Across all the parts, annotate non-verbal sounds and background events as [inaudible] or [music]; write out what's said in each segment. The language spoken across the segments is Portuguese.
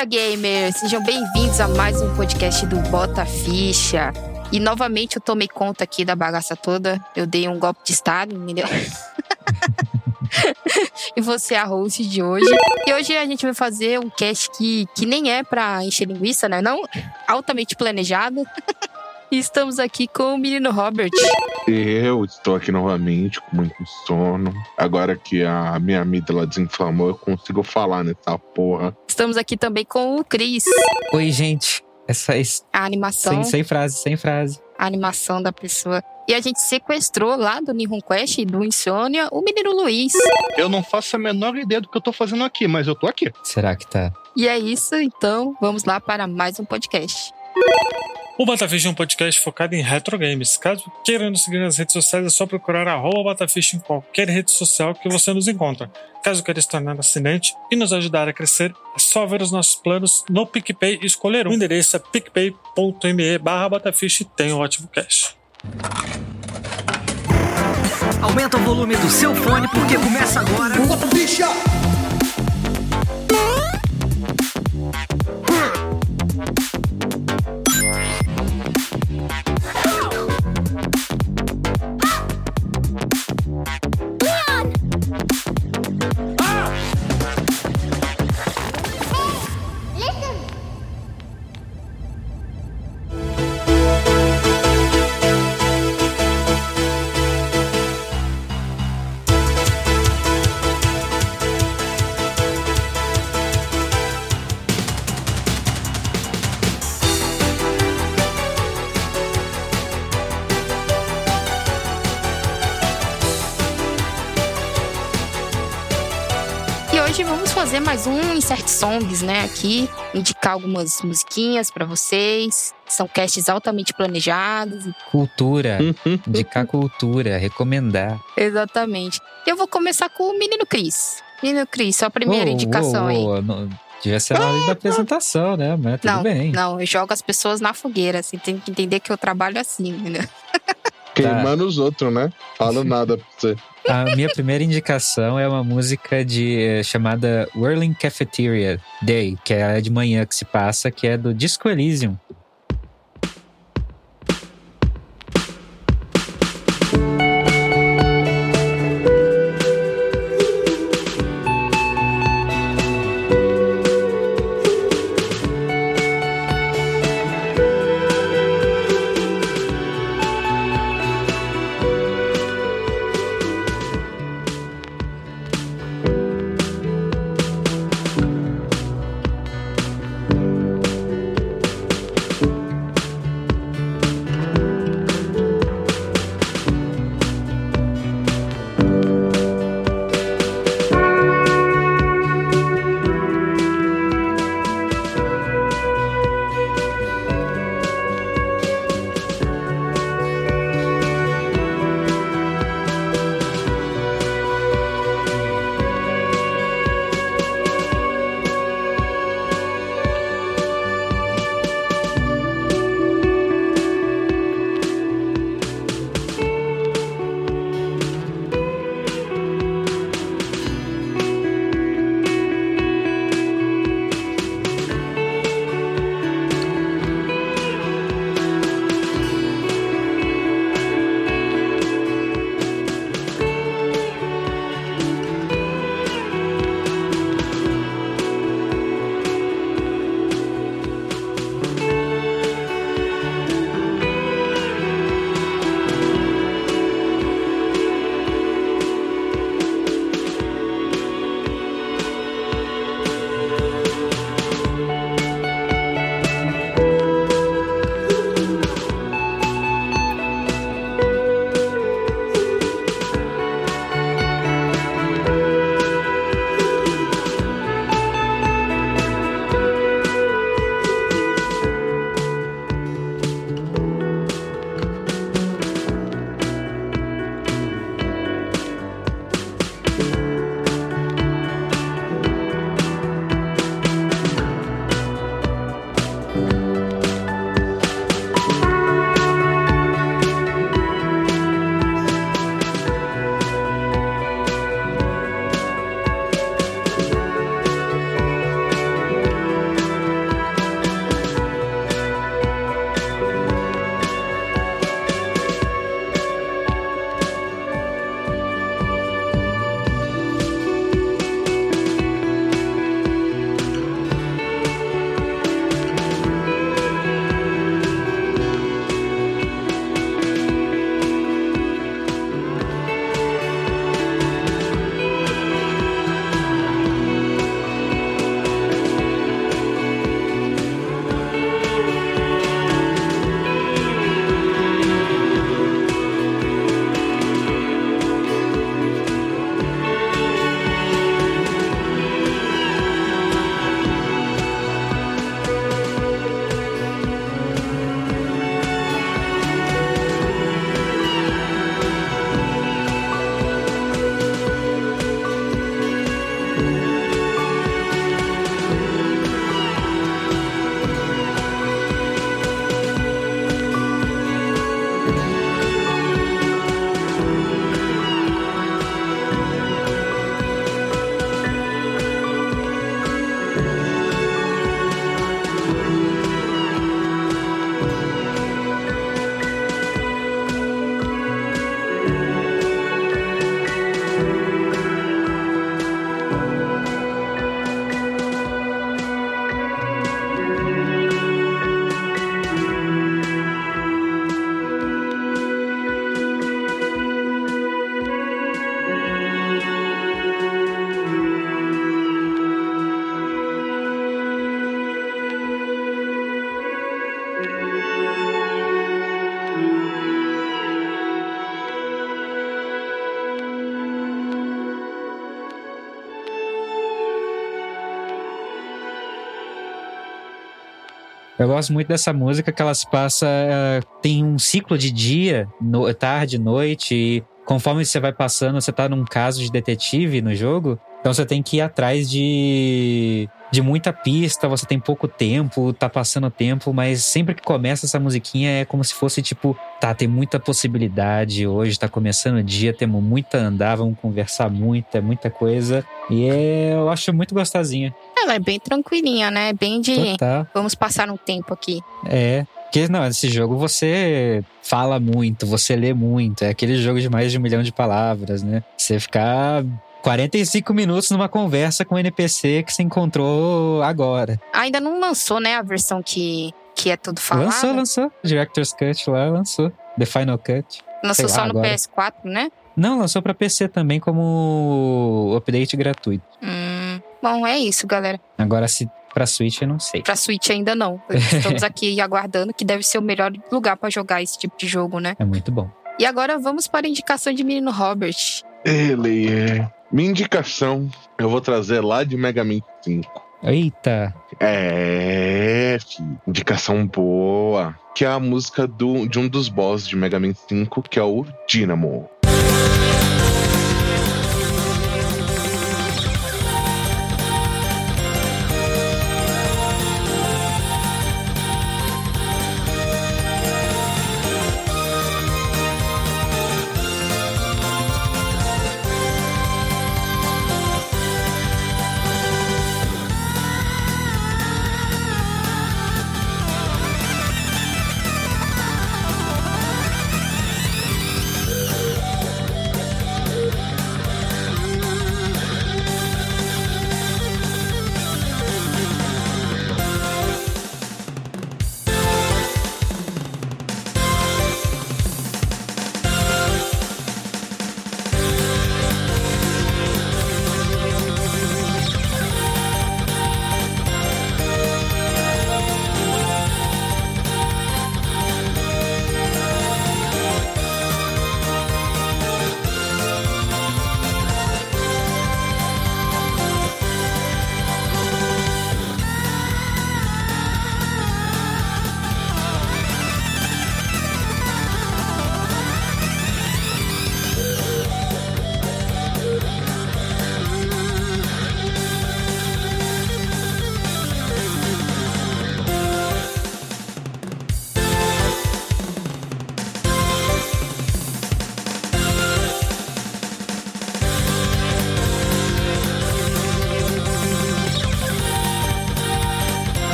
Ficha, gamers! Sejam bem-vindos a mais um podcast do Bota Ficha. E novamente eu tomei conta aqui da bagaça toda. Eu dei um golpe de estado, entendeu? [laughs] e você é a host de hoje. E hoje a gente vai fazer um cast que, que nem é pra encher linguiça, né? Não, altamente planejado. [laughs] E estamos aqui com o menino Robert. Eu estou aqui novamente com muito sono. Agora que a minha amígdala desinflamou, eu consigo falar nessa porra. Estamos aqui também com o Cris. Oi, gente. Essa é a animação. Sem, sem frase, sem frase. A animação da pessoa. E a gente sequestrou lá do Nihon Quest e do Insônia o menino Luiz. Eu não faço a menor ideia do que eu tô fazendo aqui, mas eu tô aqui. Será que tá? E é isso, então vamos lá para mais um podcast. O Batafish é um podcast focado em retro games. Caso queira nos seguir nas redes sociais, é só procurar arroba Batafish em qualquer rede social que você nos encontra. Caso queira se tornar assinante e nos ajudar a crescer, é só ver os nossos planos no PicPay e escolher um. O endereço é picpay.me barra Batafish e tem um ótimo cash. Aumenta o volume do seu fone porque começa agora. Bataficha! Fazer mais um Insert Songs, né, aqui, indicar algumas musiquinhas para vocês. São casts altamente planejados. Cultura, [laughs] indicar cultura, recomendar. Exatamente. Eu vou começar com o Menino Cris. Menino Cris, sua primeira oh, indicação oh, oh, aí. Não, devia ser na hora da apresentação, né? Mas tudo não, bem. Não, eu jogo as pessoas na fogueira, assim, tem que entender que eu trabalho assim, entendeu? [laughs] Queimando os outros, né? Falo nada pra você. A minha primeira indicação é uma música de eh, chamada Whirling Cafeteria Day, que é de manhã que se passa, que é do Disco Elysium. Gosto muito dessa música que ela se passa. eh, tem um ciclo de dia, no- tarde, noite, e conforme você vai passando, você tá num caso de detetive no jogo. Então você tem que ir atrás de, de muita pista, você tem pouco tempo, tá passando tempo, mas sempre que começa essa musiquinha é como se fosse tipo, tá, tem muita possibilidade, hoje tá começando o dia, temos muito a andar, vamos conversar muito, é muita coisa. E é- eu acho muito gostosinha. Ela é bem tranquilinha, né? Bem de. Total. Vamos passar um tempo aqui. É. Porque, não, esse jogo você fala muito, você lê muito. É aquele jogo de mais de um milhão de palavras, né? Você ficar 45 minutos numa conversa com o NPC que você encontrou agora. Ainda não lançou, né? A versão que, que é tudo falado. Lançou, lançou. Director's Cut lá, lançou. The Final Cut. Lançou lá só no agora. PS4, né? Não, lançou pra PC também como update gratuito. Hum, bom, é isso, galera. Agora, se pra Switch, eu não sei. Pra Switch ainda não. [laughs] Estamos aqui aguardando que deve ser o melhor lugar pra jogar esse tipo de jogo, né? É muito bom. E agora vamos para a indicação de menino Robert. Ele é. Minha indicação, eu vou trazer lá de Mega Man 5. Eita! É, filho. indicação boa. Que é a música do, de um dos bosses de Mega Man 5, que é o Dynamo.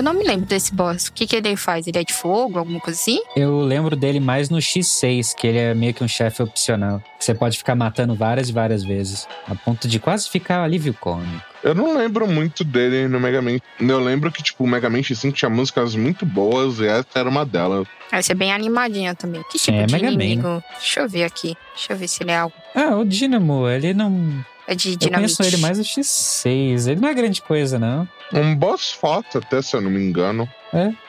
Eu não me lembro desse boss. O que, que ele faz? Ele é de fogo, alguma coisa assim? Eu lembro dele mais no X6, que ele é meio que um chefe opcional. Que você pode ficar matando várias e várias vezes. A ponto de quase ficar alívio cômico. Eu não lembro muito dele no Mega Man. Eu lembro que, tipo, o Mega Man X5 tinha músicas muito boas e essa era uma delas. Essa é bem animadinha também. Que tipo É, de Mega Man, inimigo? Deixa eu ver aqui. Deixa eu ver se ele é algo. Ah, o Dynamo, ele não. É de Eu dinamite. conheço ele mais no X6. Ele não é grande coisa, não. Um boss foto, até se eu não me engano.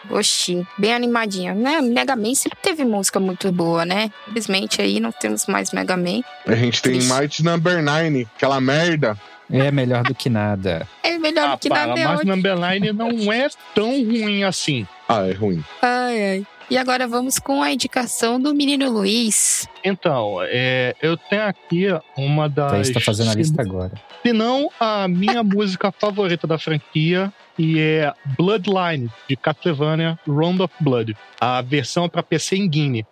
Oxi, bem animadinha. Né? Mega Man sempre teve música muito boa, né? Infelizmente aí não temos mais Mega Man. A gente tem Triste. Might Number 9, aquela merda. É melhor do que nada. É melhor Ah, do que para, nada é mas ótimo. Number 9 não é tão ruim assim. Ah, é ruim. Ai, ai. E agora vamos com a indicação do menino Luiz. Então, é, eu tenho aqui uma das. Thaís tá fazendo a lista agora. Se não, a minha [laughs] música favorita da franquia, e é Bloodline, de Castlevania Round of Blood. A versão para PC em Guinea.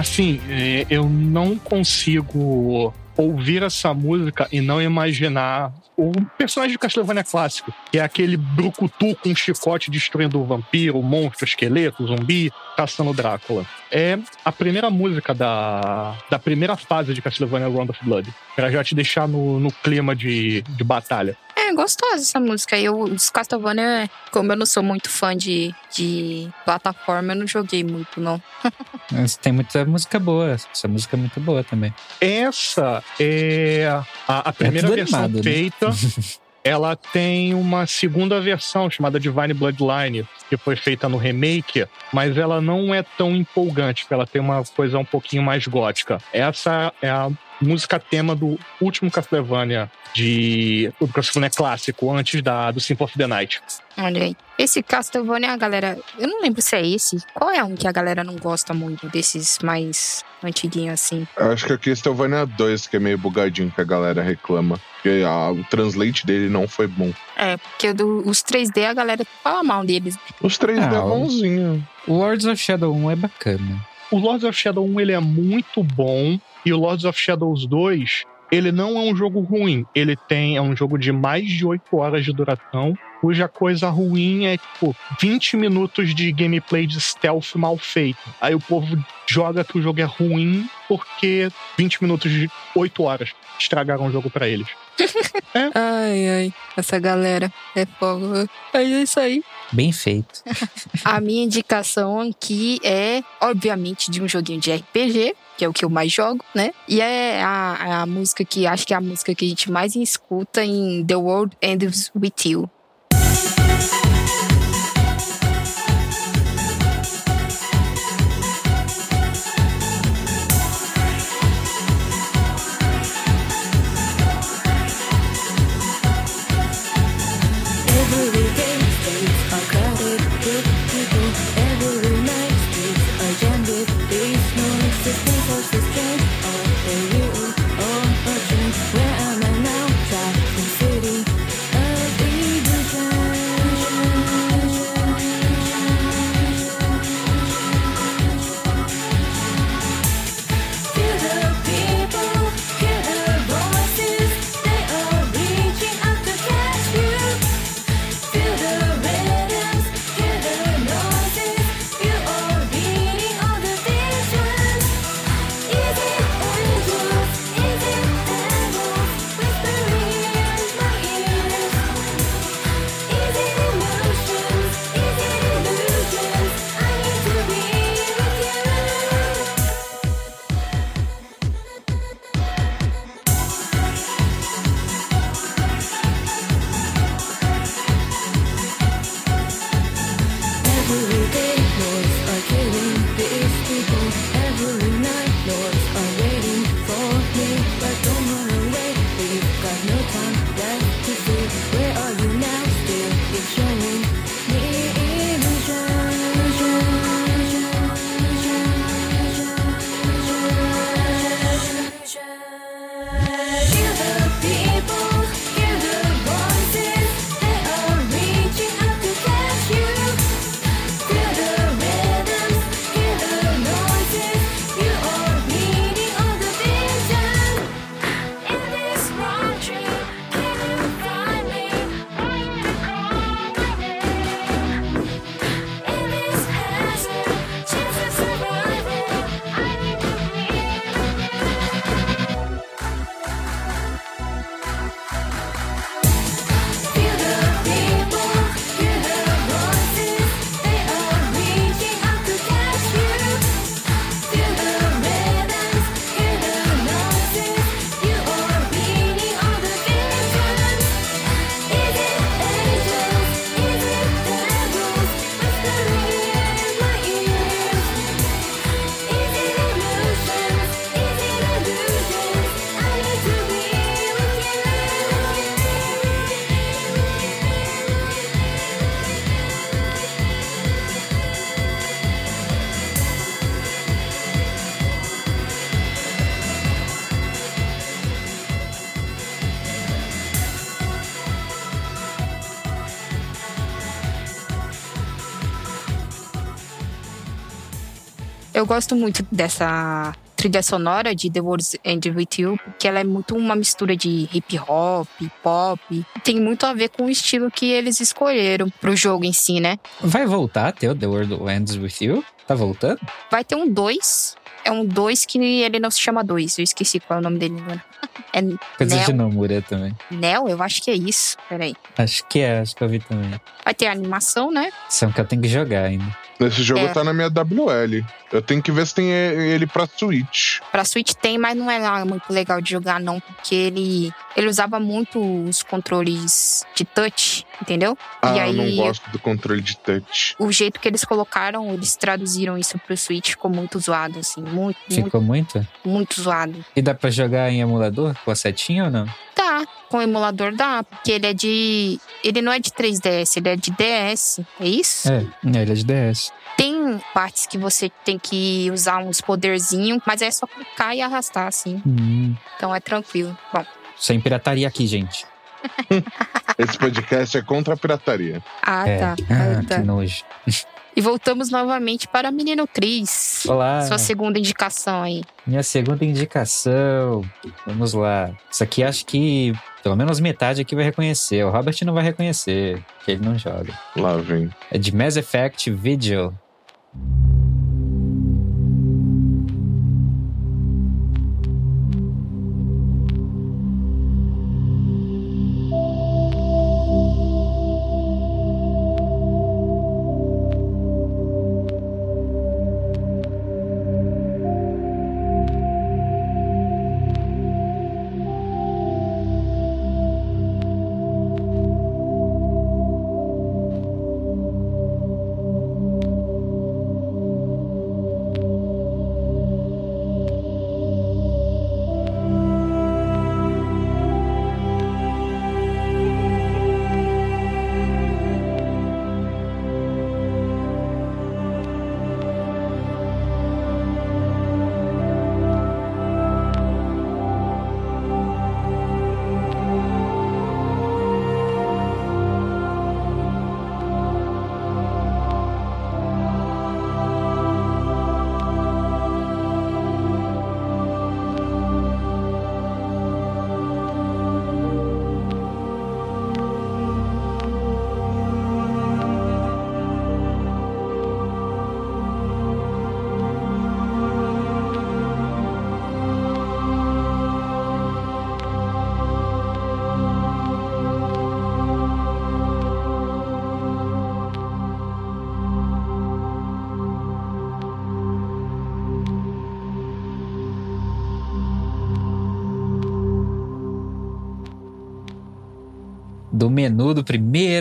Assim, é, eu não consigo ouvir essa música e não imaginar o personagem de Castlevania clássico, que é aquele brucutu com um chicote destruindo o vampiro, o monstro, o esqueleto, o zumbi, caçando Drácula. É a primeira música da, da primeira fase de Castlevania Round of Blood, pra já te deixar no, no clima de, de batalha. É gostosa essa música. Eu, os Castlevania, como eu não sou muito fã de, de plataforma, eu não joguei muito, não. [laughs] Mas tem muita música boa. Essa música é muito boa também. Essa é a, a primeira tudo versão animado, né? feita. [laughs] Ela tem uma segunda versão chamada Divine Bloodline, que foi feita no remake, mas ela não é tão empolgante, porque ela tem uma coisa um pouquinho mais gótica. Essa é a música tema do último Castlevania de o Castlevania clássico, antes da do Symphony of the Night. Olha aí. Esse Castlevania, a galera. Eu não lembro se é esse. Qual é um que a galera não gosta muito desses mais antiguinhos assim? Eu acho que a Castlevania 2 que é meio bugadinho que a galera reclama. Porque a- o translate dele não foi bom. É, porque do- os 3D a galera fala mal deles. Os três Ah, é o- bonzinho. O Lords of Shadow 1 é bacana. O Lords of Shadow 1 ele é muito bom e o Lords of Shadows 2 ele não é um jogo ruim. Ele tem é um jogo de mais de 8 horas de duração, cuja coisa ruim é tipo 20 minutos de gameplay de stealth mal feito. Aí o povo joga que o jogo é ruim porque 20 minutos de 8 horas estragaram o jogo pra eles. [laughs] Ai, ai. Essa galera é fogo. É isso aí. Bem feito. [laughs] A minha indicação aqui é, obviamente, de um joguinho de RPG, que é o que eu mais jogo, né? E é a, a música que acho que é a música que a gente mais escuta em The World Ends With You. Gosto muito dessa trilha sonora de The World's End With You, porque ela é muito uma mistura de hip hop, pop. Tem muito a ver com o estilo que eles escolheram pro jogo em si, né? Vai voltar a ter o The World Ends With You? Tá voltando? Vai ter um 2. É um 2 que ele não se chama 2. Eu esqueci qual é o nome dele agora. É Coisa de Neo, Nomura também. Neo? Eu acho que é isso. Peraí. Acho que é, acho que eu vi também. Vai ter animação, né? São que eu tenho que jogar ainda. Esse jogo É. tá na minha WL. Eu tenho que ver se tem ele pra Switch. Pra Switch tem, mas não é lá muito legal de jogar, não. Porque ele, ele usava muito os controles de touch, entendeu? Ah, e eu aí, não gosto do controle de touch. o jeito que eles colocaram, eles traduziram isso pro Switch, ficou muito zoado, assim. Muito, muito, Ficou muito? muito zoado. E dá pra jogar em emulador com a setinha ou não? Dá, com o emulador dá, porque ele é de. Ele não é de 3DS, ele é de DS. É isso? É, ele é de DS. Tem partes que você tem que usar uns poderzinhos, mas é só clicar e arrastar, assim. Hum, Então é tranquilo. Bom, sem pirataria aqui, gente. [laughs] Esse podcast é contra a pirataria. ah, é. tá. Ah, Ah, tá. que nojo. [laughs] E voltamos novamente para Menino Cris. Olá. Sua segunda indicação aí. Minha segunda indicação. Vamos lá. Isso aqui acho que pelo menos metade aqui vai reconhecer. O Robert não vai reconhecer, que ele não joga. Lá vem. É de Mass Effect Vigil.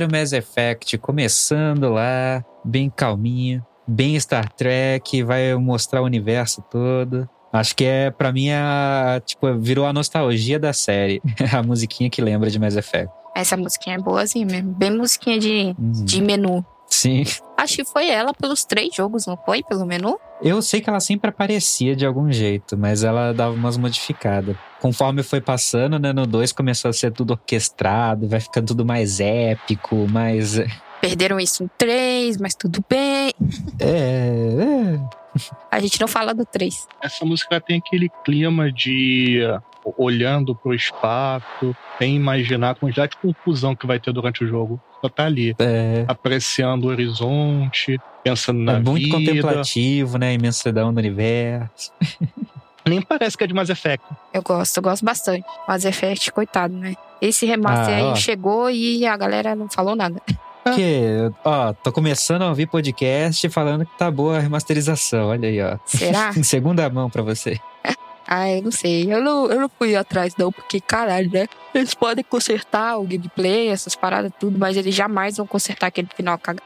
Mass Effect, começando lá, bem calminho, bem Star Trek, vai mostrar o universo todo. Acho que é, pra mim, a, tipo, virou a nostalgia da série. [laughs] a musiquinha que lembra de Mass Effect. Essa musiquinha é boazinha mesmo. Bem musiquinha de, Uhum. de menu. Sim. Acho que foi ela pelos três jogos, não foi? Pelo menu? Eu sei que ela sempre aparecia de algum jeito, mas ela dava umas modificadas. Conforme foi passando, né, no 2 começou a ser tudo orquestrado, vai ficando tudo mais épico, mais. É, Perderam isso em três, mas tudo bem. é. A gente não fala do três. Essa música tem aquele clima de uh, olhando pro espaço, sem imaginar a quantidade de confusão que vai ter durante o jogo. Só tá ali, É, apreciando o horizonte, pensando na é muito vida. contemplativo, né? A imensidão do universo. [laughs] Nem parece que é de Mass Effect. Eu gosto, eu gosto bastante. Mas Effect, coitado, né? Esse remaster Ah, aí ó. chegou e a galera não falou nada. [laughs] Que, ó, tô começando a ouvir podcast falando que tá boa a remasterização. Olha aí, ó. Será? [laughs] Em segunda mão pra você. [laughs] ah, eu não sei. Eu não, eu não fui atrás, não, porque caralho, né? Eles podem consertar o gameplay, essas paradas, tudo, mas eles jamais vão consertar aquele final cagado.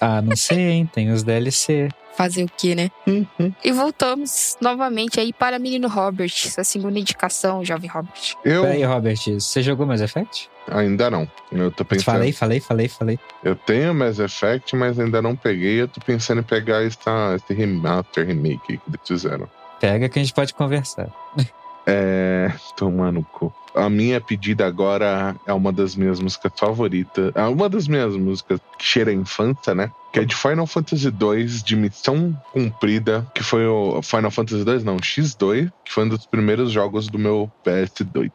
Ah, não sei, hein? Tem os DLC. Fazer o quê, né? Uhum. E voltamos novamente aí para Menino Robert, sua segunda indicação, jovem Robert. Eu Peraí, Robert, você jogou Mass Effect? ainda não. Eu tô pensando. Falei, falei, falei, falei. Eu tenho Mass Effect, mas ainda não peguei. Eu tô pensando em pegar essa, esse remaster, remake que eles fizeram. Pega que a gente pode conversar. É. Tomando cu. A minha pedida agora é uma das minhas músicas favoritas. É uma das minhas músicas que cheira a infância, né? Que é de Final Fantasy 2, de missão cumprida, que foi o Final Fantasy 2, não, X2, que foi um dos primeiros jogos do meu PS2.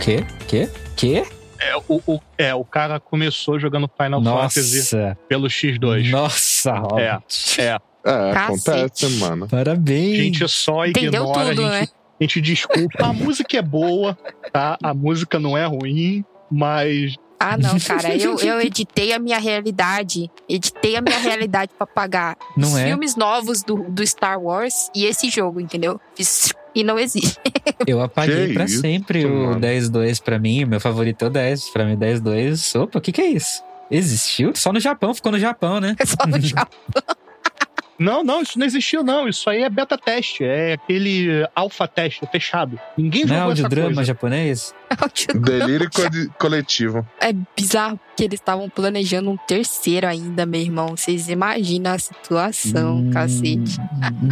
Quê? Quê? Quê? É o, o- é, o cara começou jogando Final Fantasy Nossa. pelo X2. Nossa, Robert. É. É, Cacete. acontece, mano. A Parabéns. gente só Entendeu ignora, tudo, a, né? gente, a gente desculpa. A música é boa, tá? A música não é ruim, mas Ah, não, cara. Eu, eu editei a minha realidade. Editei a minha realidade pra pagar Não os é? filmes novos do, do Star Wars e esse jogo, entendeu? Fiz- E não existe. [laughs] Eu apaguei Que pra isso, sempre o mano. 10-2 pra mim. Meu favorito é o 10. Pra mim, 10-2. Opa, o que que é isso? Existiu? Só no Japão, ficou no Japão, né? É [laughs] só no [laughs] Japão. Não, não, isso não existiu, não. Isso aí é beta teste. É aquele alfa teste fechado. Ninguém Não é jogou essa audiodrama coisa. japonês? [laughs] Delírio co- coletivo. É bizarro que eles estavam planejando um terceiro ainda, meu irmão. Vocês imaginam a situação, Hum, cacete.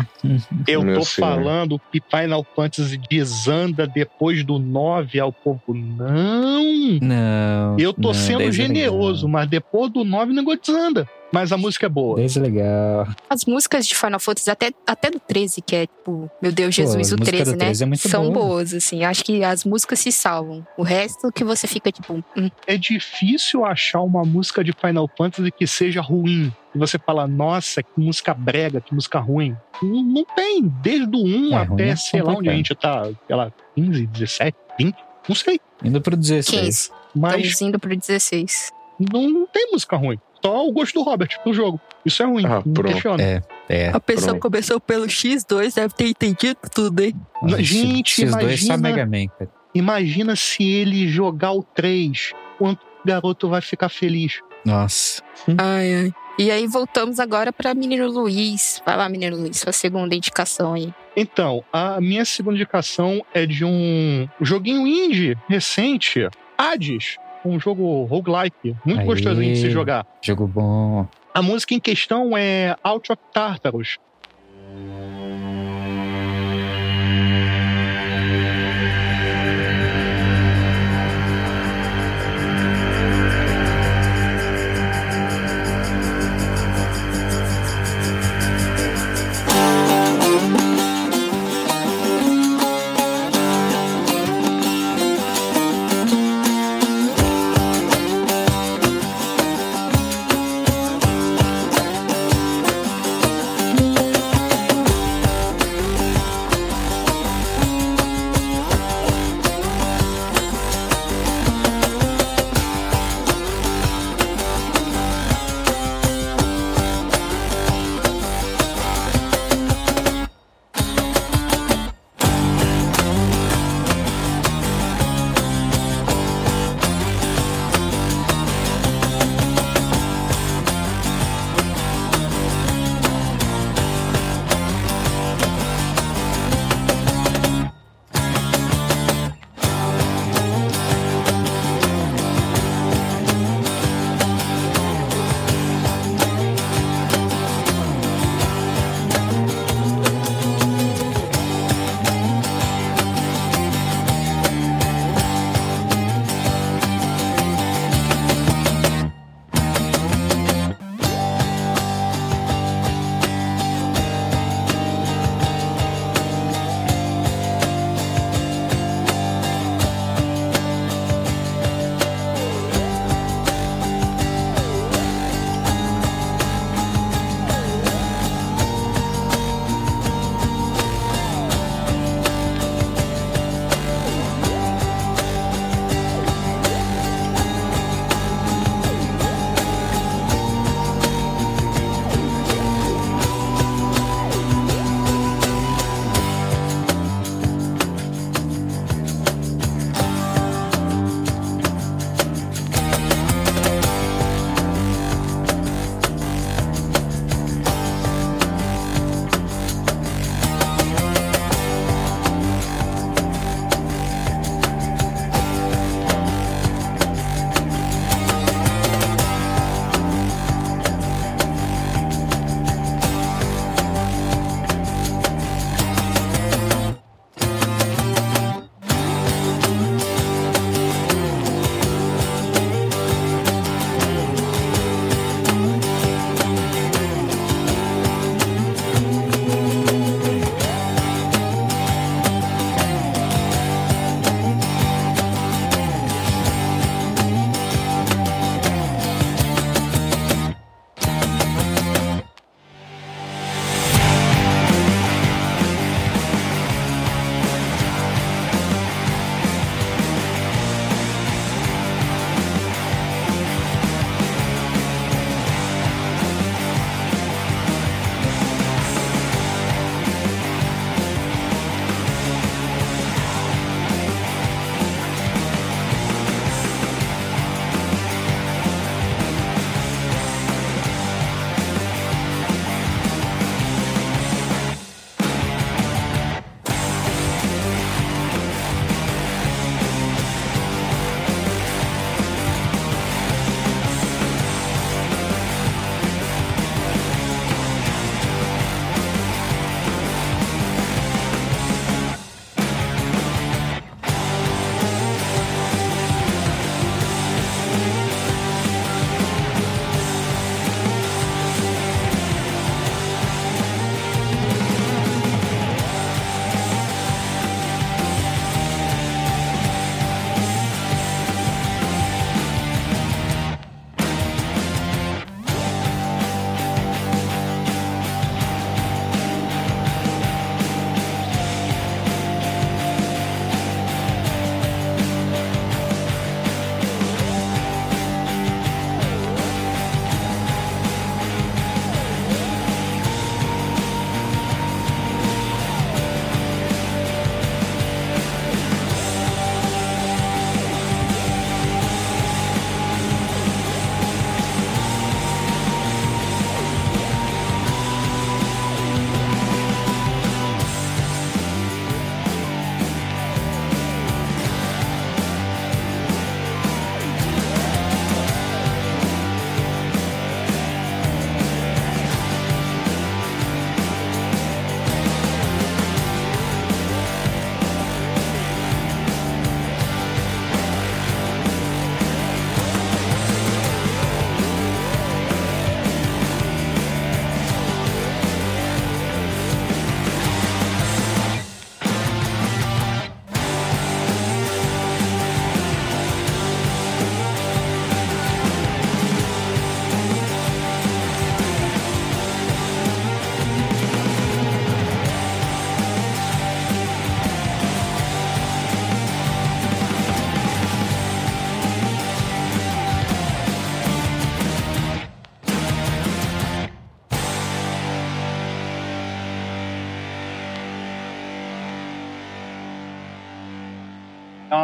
[laughs] Eu Meu tô senhor. falando que Final Fantasy desanda depois do 9 ao povo. Não! Não. Eu tô não, sendo 10 é generoso, mas depois do 9 o negócio desanda. Mas a música é boa. 10 é legal. As músicas de Final Fantasy, até, até do 13, que é tipo, meu Deus, Pô, Jesus, o música 13, do né? 13 é muito São boa. boas, assim. Acho que as músicas se salvam. O resto que você fica, tipo, hum, É difícil achar uma música de Final Fantasy que seja ruim. E você fala, nossa, que música brega, que música ruim. Não, não tem. Desde o 1 É, até, é sei lá onde a gente tá, sei lá, 15, 17, 20, não sei. Indo pro 16. 15. Mas Estamos indo pro 16. não, não tem música ruim. Só o gosto do Robert no jogo. Isso é ruim. Ah, pronto. É, é. A pessoa Pronto. começou pelo X2, deve ter entendido tudo, hein? Nossa, Gente, X2 só imagina- Mega Man, cara. Imagina se ele jogar o 3. Quanto o garoto vai ficar feliz. Nossa. Ai, ai. E aí voltamos agora pra Menino Luiz. Vai lá, Menino Luiz, sua segunda indicação aí. Então, a minha segunda indicação é de um joguinho indie recente, Hades. Um jogo roguelike, muito Aê. gostosinho de se jogar. Jogo bom. A música em questão é Out of Tartarus.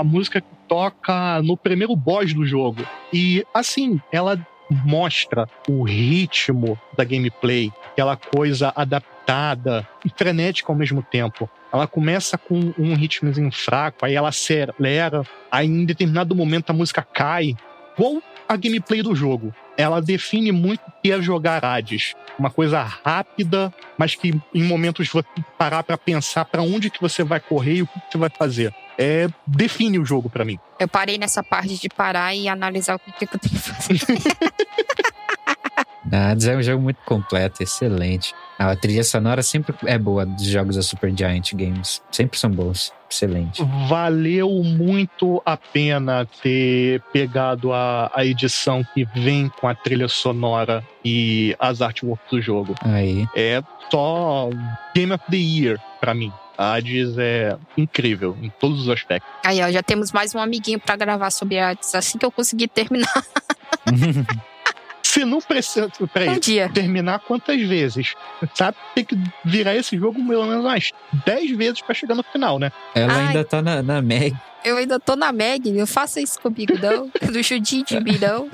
Música que toca no primeiro boss do jogo. E assim, ela mostra o ritmo da gameplay, aquela coisa adaptada e frenética ao mesmo tempo. Ela começa com um ritmozinho fraco, aí ela acelera, aí em determinado momento a música cai. Igual a gameplay do jogo. Ela define muito o que é jogar Hades. Uma coisa rápida, mas que em momentos você parar pra pensar pra onde que você vai correr e o que você vai fazer. É, define o jogo pra mim. Eu parei nessa parte de parar e analisar o que, que eu tenho que fazer. Hades é um jogo muito completo, excelente. A trilha sonora sempre é boa dos jogos da Super Giant Games. Sempre são bons. Excelente. Valeu muito a pena ter pegado a, a edição que vem com a trilha sonora e as artworks do jogo. Aí. É só Game of the Year pra mim. Hades é incrível em todos os aspectos. Aí, ó, já temos mais um amiguinho pra gravar sobre artes assim que eu conseguir terminar [laughs] Se não precisa. Peraí, um dia. terminar quantas vezes? Sabe? Tem que virar esse jogo pelo menos umas 10 vezes pra chegar no final, né? Ela Ai. ainda tá na, na Meg. Eu ainda tô na Meg, não faça isso comigo, não. [laughs] Não judia de mim, não.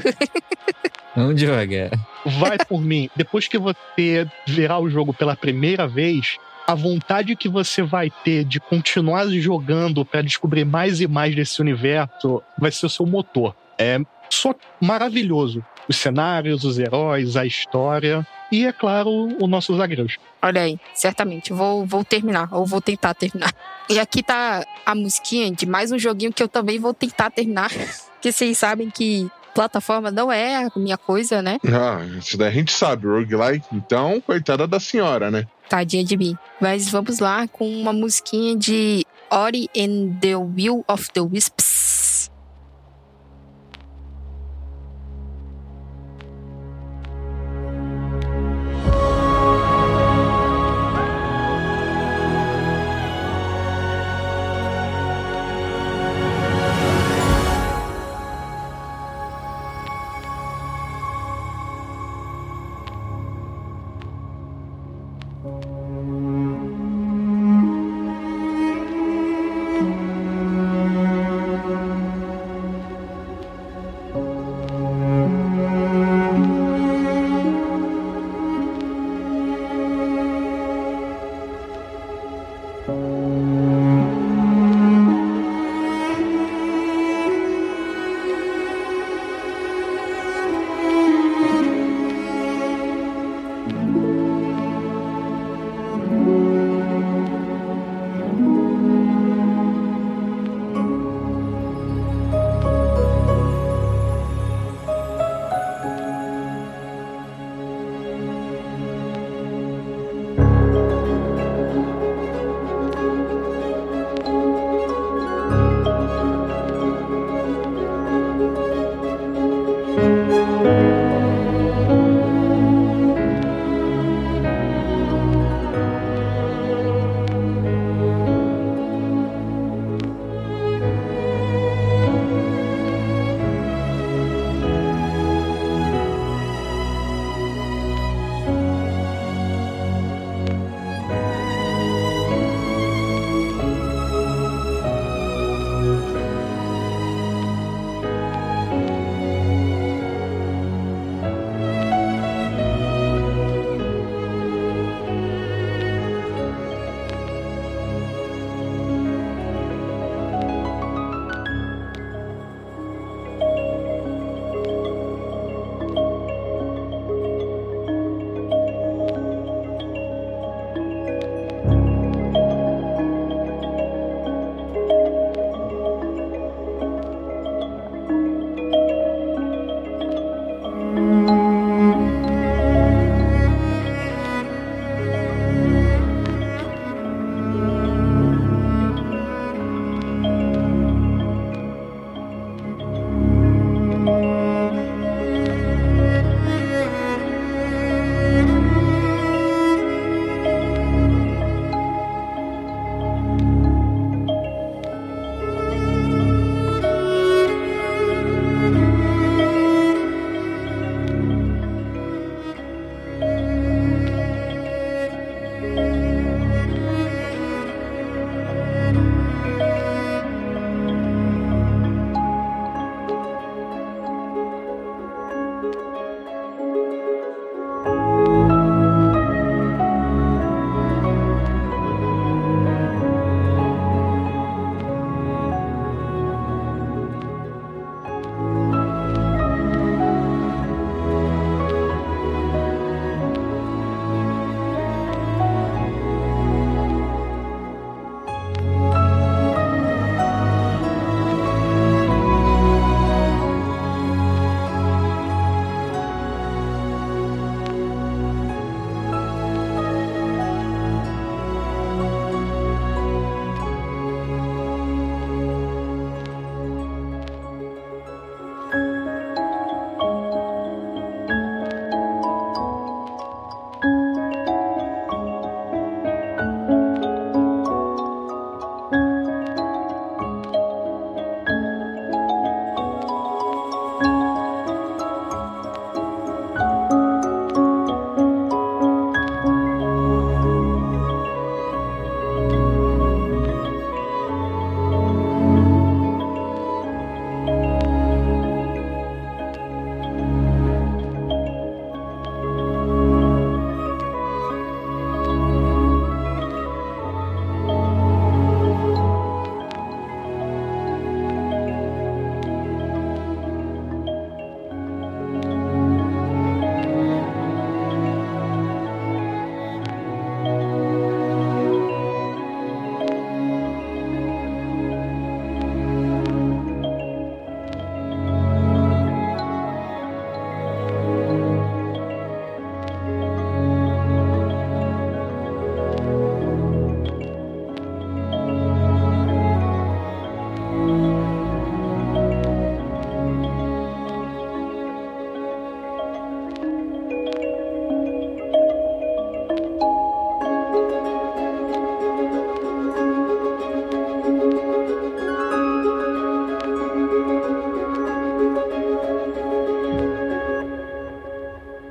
[laughs] Vamos devagar. Vai por mim. Depois que você virar o jogo pela primeira vez, a vontade que você vai ter de continuar jogando pra descobrir mais e mais desse universo vai ser o seu motor. É só maravilhoso. Os cenários, os heróis, a história e, é claro, o nosso Zagreus. Olha aí, certamente. Vou, vou terminar, ou vou tentar terminar. E aqui tá a musiquinha de mais um joguinho que eu também vou tentar terminar. [laughs] Porque vocês sabem que plataforma não é a minha coisa, né? Ah, isso daí a gente sabe, roguelike. Então, coitada da senhora, né? Tadinha de mim. Mas vamos lá com uma musiquinha de Ori and the Will of the Wisps.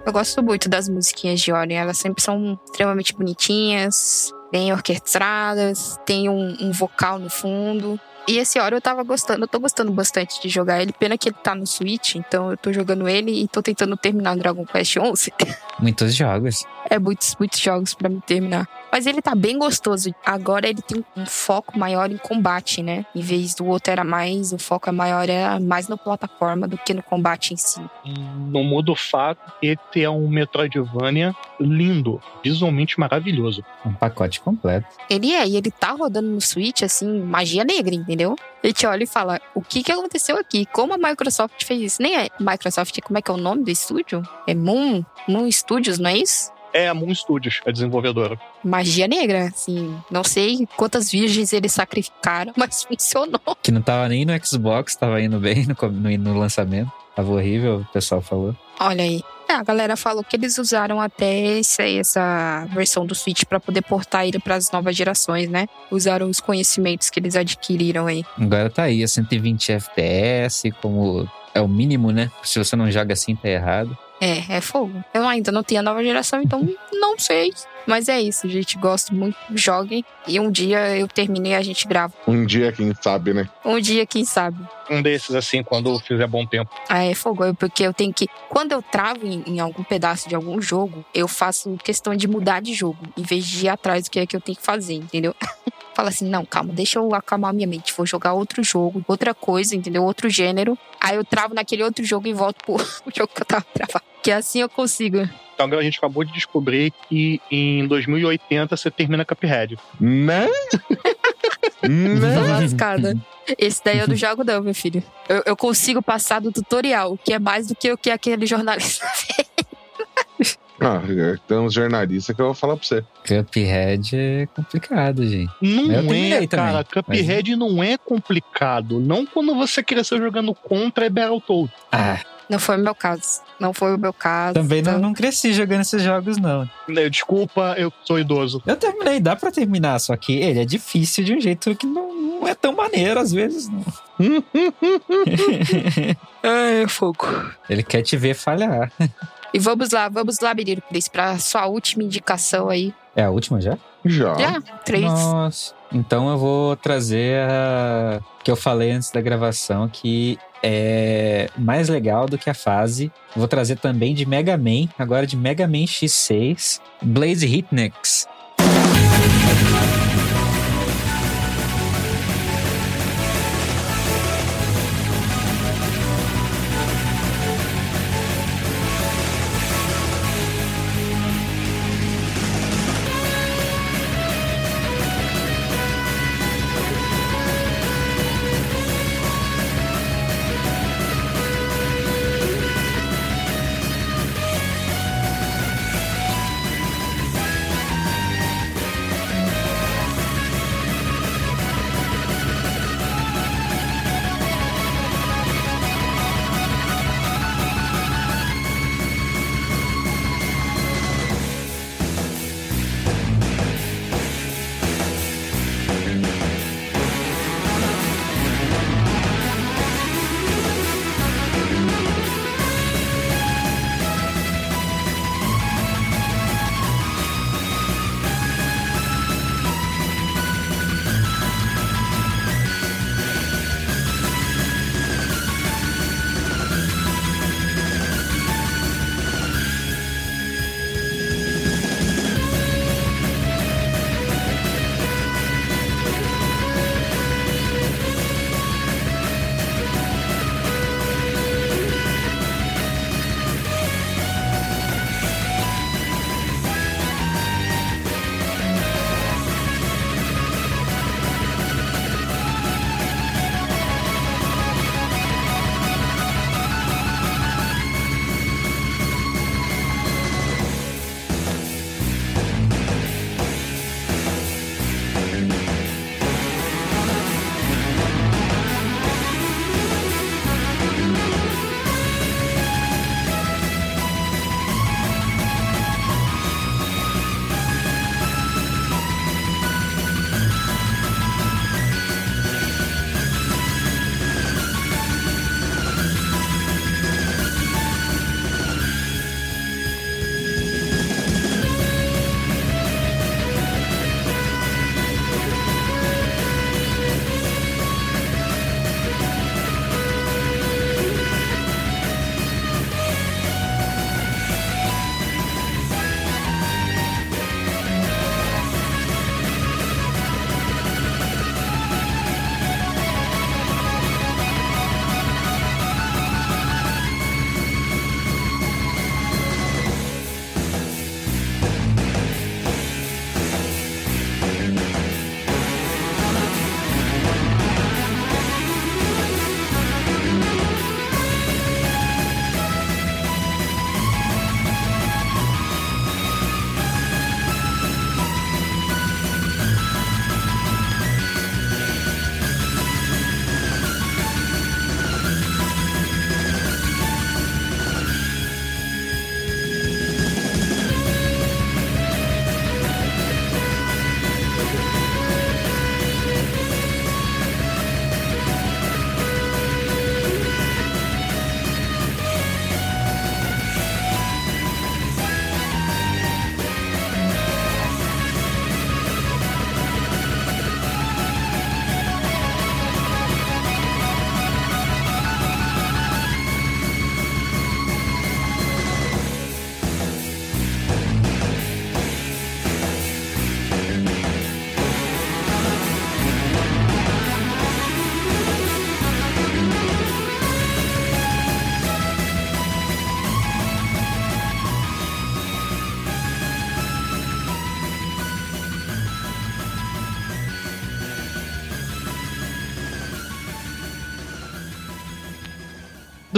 Eu gosto muito das musiquinhas de Ori. Elas sempre são extremamente bonitinhas, bem orquestradas, tem um, um vocal no fundo. E esse Ori eu tava gostando, eu tô gostando bastante de jogar ele. Pena que ele tá no Switch, então eu tô jogando ele e tô tentando terminar o Dragon Quest 11. [laughs] Muitos jogos. É muitos, muitos jogos pra me terminar. Mas ele tá bem gostoso. Agora ele tem um foco maior em combate, né? Em vez do outro era mais, o foco é maior era mais na plataforma do que no combate em si. Não muda o fato que esse é um Metroidvania lindo, visualmente maravilhoso. Um pacote completo. Ele é, e ele tá rodando no Switch, assim, magia negra, entendeu? A gente olha e fala, o que que aconteceu aqui? Como a Microsoft fez isso? Nem é Microsoft, como é que é o nome do estúdio? É Moon, Moon Studios, não é isso? É a Moon Studios, a desenvolvedora. Magia negra, assim, não sei quantas virgens eles sacrificaram, [laughs] mas funcionou. Que não tava nem no Xbox, tava indo bem no, no, no lançamento. Tava horrível, o pessoal falou. Olha aí. É, a galera falou que eles usaram até esse, essa versão do Switch pra poder portar ele pras novas gerações, né? Usaram os conhecimentos que eles adquiriram aí. Agora tá aí, a 120 FPS, como é o mínimo, né? Se você não joga assim, tá errado. É, é fogo. Eu ainda não tenho a nova geração, então não sei. Mas é isso, gente. Gosto muito. Joguem. E um dia eu terminei, a gente grava. Um dia, quem sabe, né? Um dia, quem sabe. Um desses, assim, quando fizer bom tempo. Ah, é fogo, porque eu tenho que. Quando eu travo em, em algum pedaço de algum jogo, eu faço questão de mudar de jogo, em vez de ir atrás do que é que eu tenho que fazer, entendeu? [laughs] Fala assim, não, calma, deixa eu acalmar minha mente. Vou jogar outro jogo, outra coisa, entendeu? Outro gênero. Aí eu travo naquele outro jogo e volto pro [laughs] jogo que eu tava travando. Que assim eu consigo. Então a gente acabou de descobrir que em 2080 você termina Cuphead. Né? [laughs] Tô né? lascada. Esse daí eu não [laughs] jogo, não, meu filho. Eu, eu consigo passar do tutorial, que é mais do que o que aquele jornalista. [laughs] Ah, tem uns jornalistas que eu vou falar pra você. Cuphead é complicado, gente. Não é, também, cara. Cuphead não é complicado. Não quando você cresceu jogando contra e Battletoads. Ah, Não foi o meu caso. Não foi o meu caso. também não, então- não cresci jogando esses jogos, não. Desculpa, eu sou idoso. Eu terminei, dá pra terminar, só que ele é difícil de um jeito que não, não é tão maneiro às vezes, não. [laughs] É, fogo. Ele quer te ver falhar. E vamos lá, vamos lá, menino Cris, pra sua última indicação aí. É a última já? Já. Já, três. Nossa. Então eu vou trazer a que eu falei antes da gravação, que é mais legal do que a fase. Vou trazer também de Mega Man, agora de Mega Man X6, Blaze Hitnix.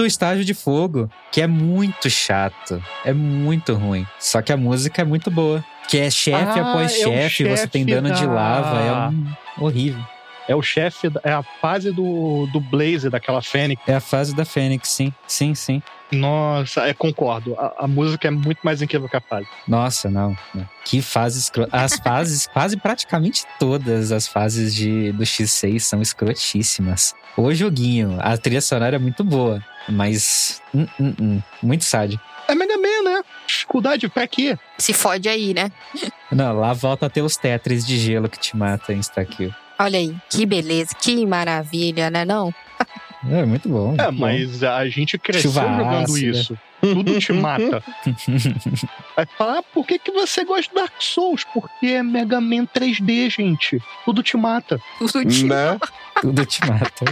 Do estágio de fogo, que é muito chato. É muito ruim. Só que a música é muito boa. Que é chefe Ah, após é chefe, você tem dano de da- lava, é um... horrível. É o chefe, é a fase do, do Blaze, daquela Fênix. É a fase da Fênix, sim. Sim, sim. Nossa, é, concordo. A, a música é muito mais incrível que a fase. Nossa, não. não. Que fase escro... As fases, [laughs] quase praticamente todas as fases de, do X6 são escrotíssimas. O joguinho, a trilha sonora é muito boa, mas. hum, hum, hum, muito sad. É Mega Man, né? Dificuldade pra quê? Se fode aí, né? Não, lá volta a ter os Tetris de gelo que te mata em Stakill. Olha aí, que beleza, que maravilha, né não? É muito bom. É, bom. mas a gente cresceu Chuva jogando ácida. isso. Tudo te mata. [laughs] Vai falar, ah, por que, que você gosta de Dark Souls? Porque é Mega Man 3D, gente. Tudo te mata. Tudo te- Né? Tudo te mata.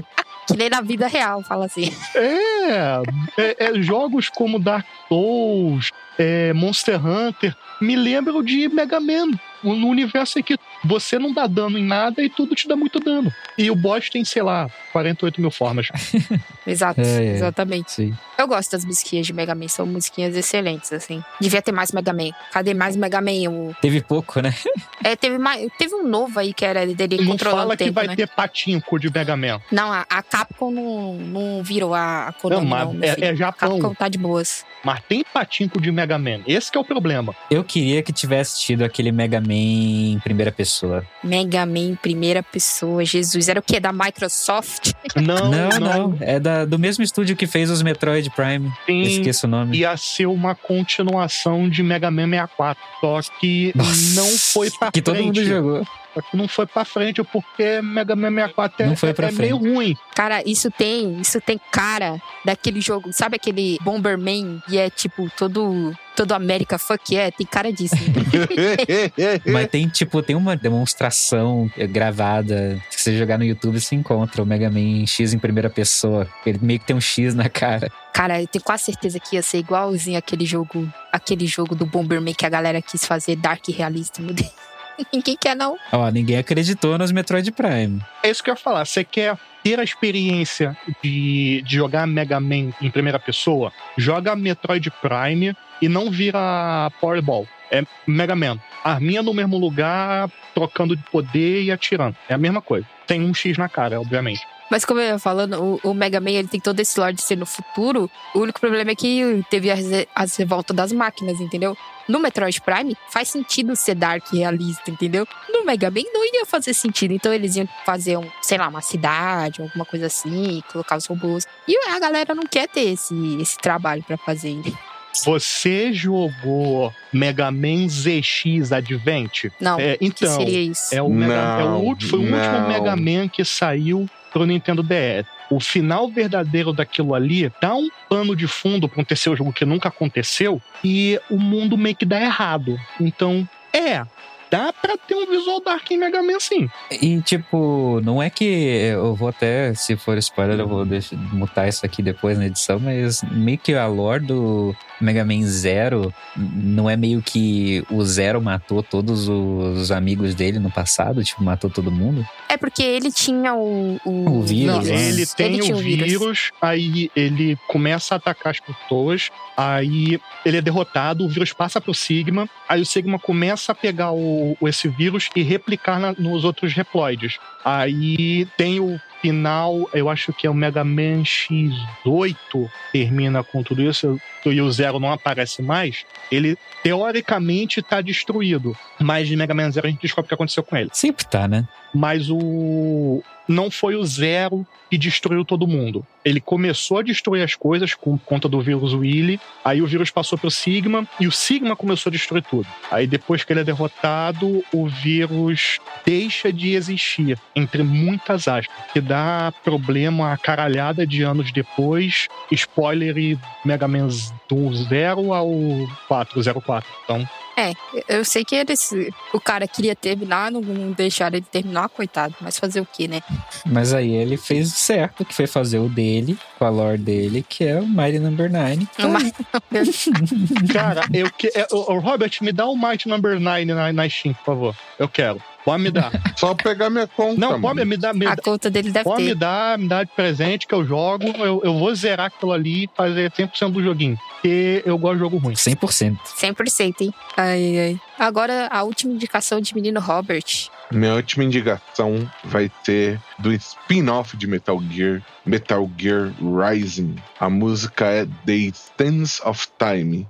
Que nem na vida real, fala assim. É, é, é, jogos como Dark Souls, é, Monster Hunter, me lembram de Mega Man. No universo em que você não dá dano em nada e tudo te dá muito dano. E o boss tem, sei lá, 48 mil formas. [laughs] Exato, É, é. exatamente. Sim. Eu gosto das musiquinhas de Mega Man, são musiquinhas excelentes, assim. Devia ter mais Mega Man. Cadê mais Mega Man? O... Teve pouco, né? [laughs] É, teve, mais... teve um novo aí que era dele Não controlando fala o tempo, que vai né? ter patinco de Mega Man. Não, a, a Capcom não, não virou a, a Konami, Não, não, mas meu é, é A Japão. Capcom tá de boas. Mas tem patinco de Mega Man. Esse que é o problema. Eu queria que tivesse tido aquele Mega Man em primeira pessoa. Mega Man em primeira pessoa, Jesus. Era o quê? Da Microsoft? [laughs] Não, não, não. É da, do mesmo estúdio que fez os Metroid Prime. Tem, Esqueço o nome. ia ser uma continuação de Mega Man 64. Só que Nossa, não foi pra Que frente. todo mundo jogou. Não foi pra frente porque Mega Man 64 é, Não foi pra é meio ruim. Cara, isso tem, isso tem cara daquele jogo. Sabe aquele Bomberman? E é tipo todo, todo América fuck é? Tem cara disso. [laughs] [laughs] Mas tem, tipo, tem uma demonstração gravada que você jogar no YouTube você encontra o Mega Man X em primeira pessoa. Ele meio que tem um X na cara. Cara, eu tenho quase certeza que ia ser igualzinho aquele jogo, aquele jogo do Bomberman que a galera quis fazer Dark realista. Meu Deus. [laughs] Ninguém quer, não. Ó, ninguém acreditou nos Metroid Prime. É isso que eu ia falar. Você quer ter a experiência de, de jogar Mega Man em primeira pessoa? Joga Metroid Prime e não vira Powerball. É Mega Man. Arminha no mesmo lugar, trocando de poder e atirando. É a mesma coisa. Tem um X na cara, obviamente. Mas como eu ia falando, o, o Mega Man ele tem todo esse lore de ser no futuro. O único problema é que teve as, as revoltas das máquinas, entendeu? No Metroid Prime, faz sentido ser Dark realista, entendeu? No Mega Man não iria fazer sentido. Então eles iam fazer, um, sei lá, uma cidade, alguma coisa assim, colocar os robôs. E a galera não quer ter esse, esse trabalho pra fazer. né? Você jogou Mega Man ZX Advent? Não, É, que então, seria isso? É o Mega, é o Não, último, foi o último não. Mega Man que saiu pro Nintendo DS. O final verdadeiro daquilo ali dá um pano de fundo pra um terceiro jogo que nunca aconteceu e o mundo meio que dá errado. Então, é, dá pra ter um visual Dark em Mega Man sim. E, tipo, não é que eu vou até, se for spoiler, eu vou deixar, mutar isso aqui depois na edição, mas meio que a lore do Mega Man Zero não é meio que o Zero matou todos os amigos dele no passado, tipo, matou todo mundo? É porque ele tinha o. O, O vírus, Não, ele tem tinha o vírus, aí ele começa a atacar as pessoas, aí ele é derrotado, o vírus passa pro Sigma, aí o Sigma começa a pegar o, o- esse vírus e replicar na- nos outros reploides. Aí tem o final, eu acho que é o Mega Man X8, termina com tudo isso, e o Zero não aparece mais. Ele teoricamente tá destruído, mas de Mega Man Zero a gente descobre o que aconteceu com ele Sempre tá, né? mas o não foi o Zero que destruiu todo mundo. Ele começou a destruir as coisas com conta do vírus Willy, aí o vírus passou pro Sigma e o Sigma começou a destruir tudo. Aí depois que ele é derrotado, o vírus deixa de existir, entre muitas aspas, que dá problema a caralhada de anos depois. Spoiler e Mega Man do Zero ao 404. Então, É, eu sei que eles, o cara queria terminar, não, não deixaram ele terminar, coitado. Mas fazer o quê, né? Mas aí ele fez o certo, que foi fazer o dele, com a lore dele, que é o Mighty Number 9. Mas- [laughs] Cara, eu que... é, o, o Robert, me dá o Might Number 9 na, na Steam, por favor. Eu quero. Pode me dar. Só pegar minha conta. Não, mano. pode me dar. Me A dá- conta dele deve Pode me ter. dar, me dar de presente que eu jogo. Eu, eu vou zerar aquilo ali e fazer 100% do joguinho. Porque eu gosto de jogo ruim. 100%. 100%, hein? Ai, ai. Agora, a última indicação de menino Robert. Minha última indicação vai ser do spin-off de Metal Gear, Metal Gear Rising. A música é The Stance of Time.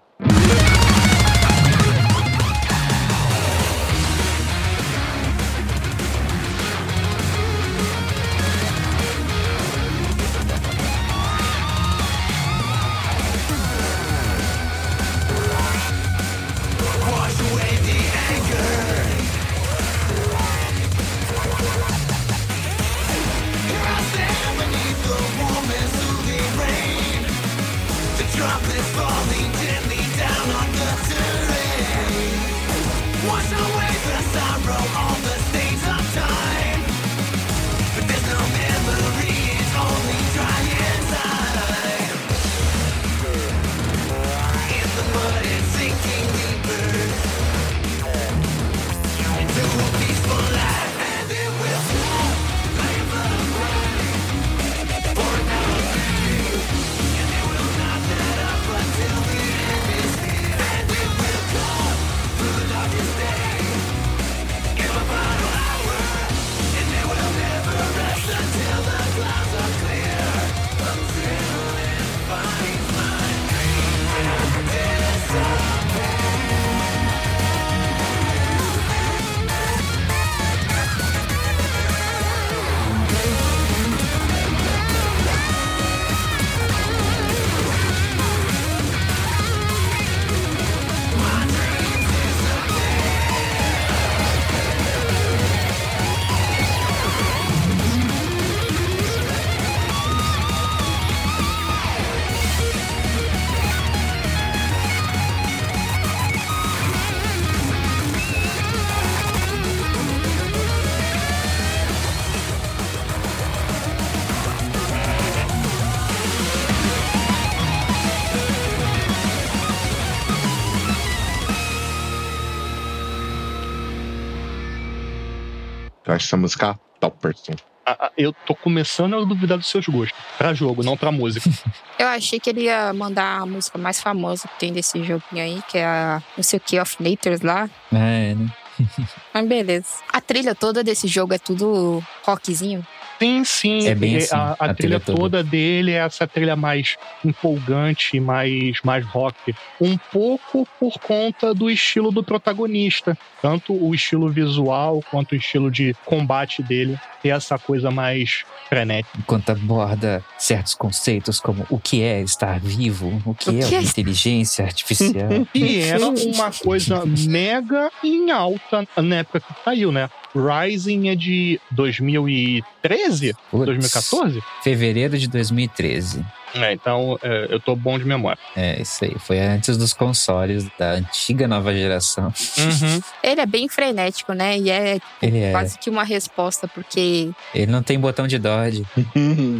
Essa música topperson. Ah, Eu tô começando a duvidar dos seus gostos. Pra jogo, não pra música. [laughs] Eu achei que ele ia mandar a música mais famosa que tem desse joguinho aí, que é a não sei o que, of Natures lá. É, né? Mas beleza. A trilha toda desse jogo é tudo rockzinho. Sim, sim. É bem assim, a, a a trilha trilha toda. toda dele é essa trilha mais empolgante, mais, mais rock. Um pouco por conta do estilo do protagonista. Tanto o estilo visual quanto o estilo de combate dele. Tem essa coisa mais frenética. Enquanto aborda certos conceitos como o que é estar vivo, o que O é que é inteligência artificial. [laughs] E era uma coisa mega em alta na época que saiu, né? Rising é de 2013? Putz, 2014? Fevereiro de 2013. É, então é, eu tô bom de memória. É, isso aí. Foi antes dos consoles da antiga nova geração. Uhum. Ele é bem frenético, né? E é Ele é. quase que uma resposta, porque. Ele não tem botão de dodge. [laughs]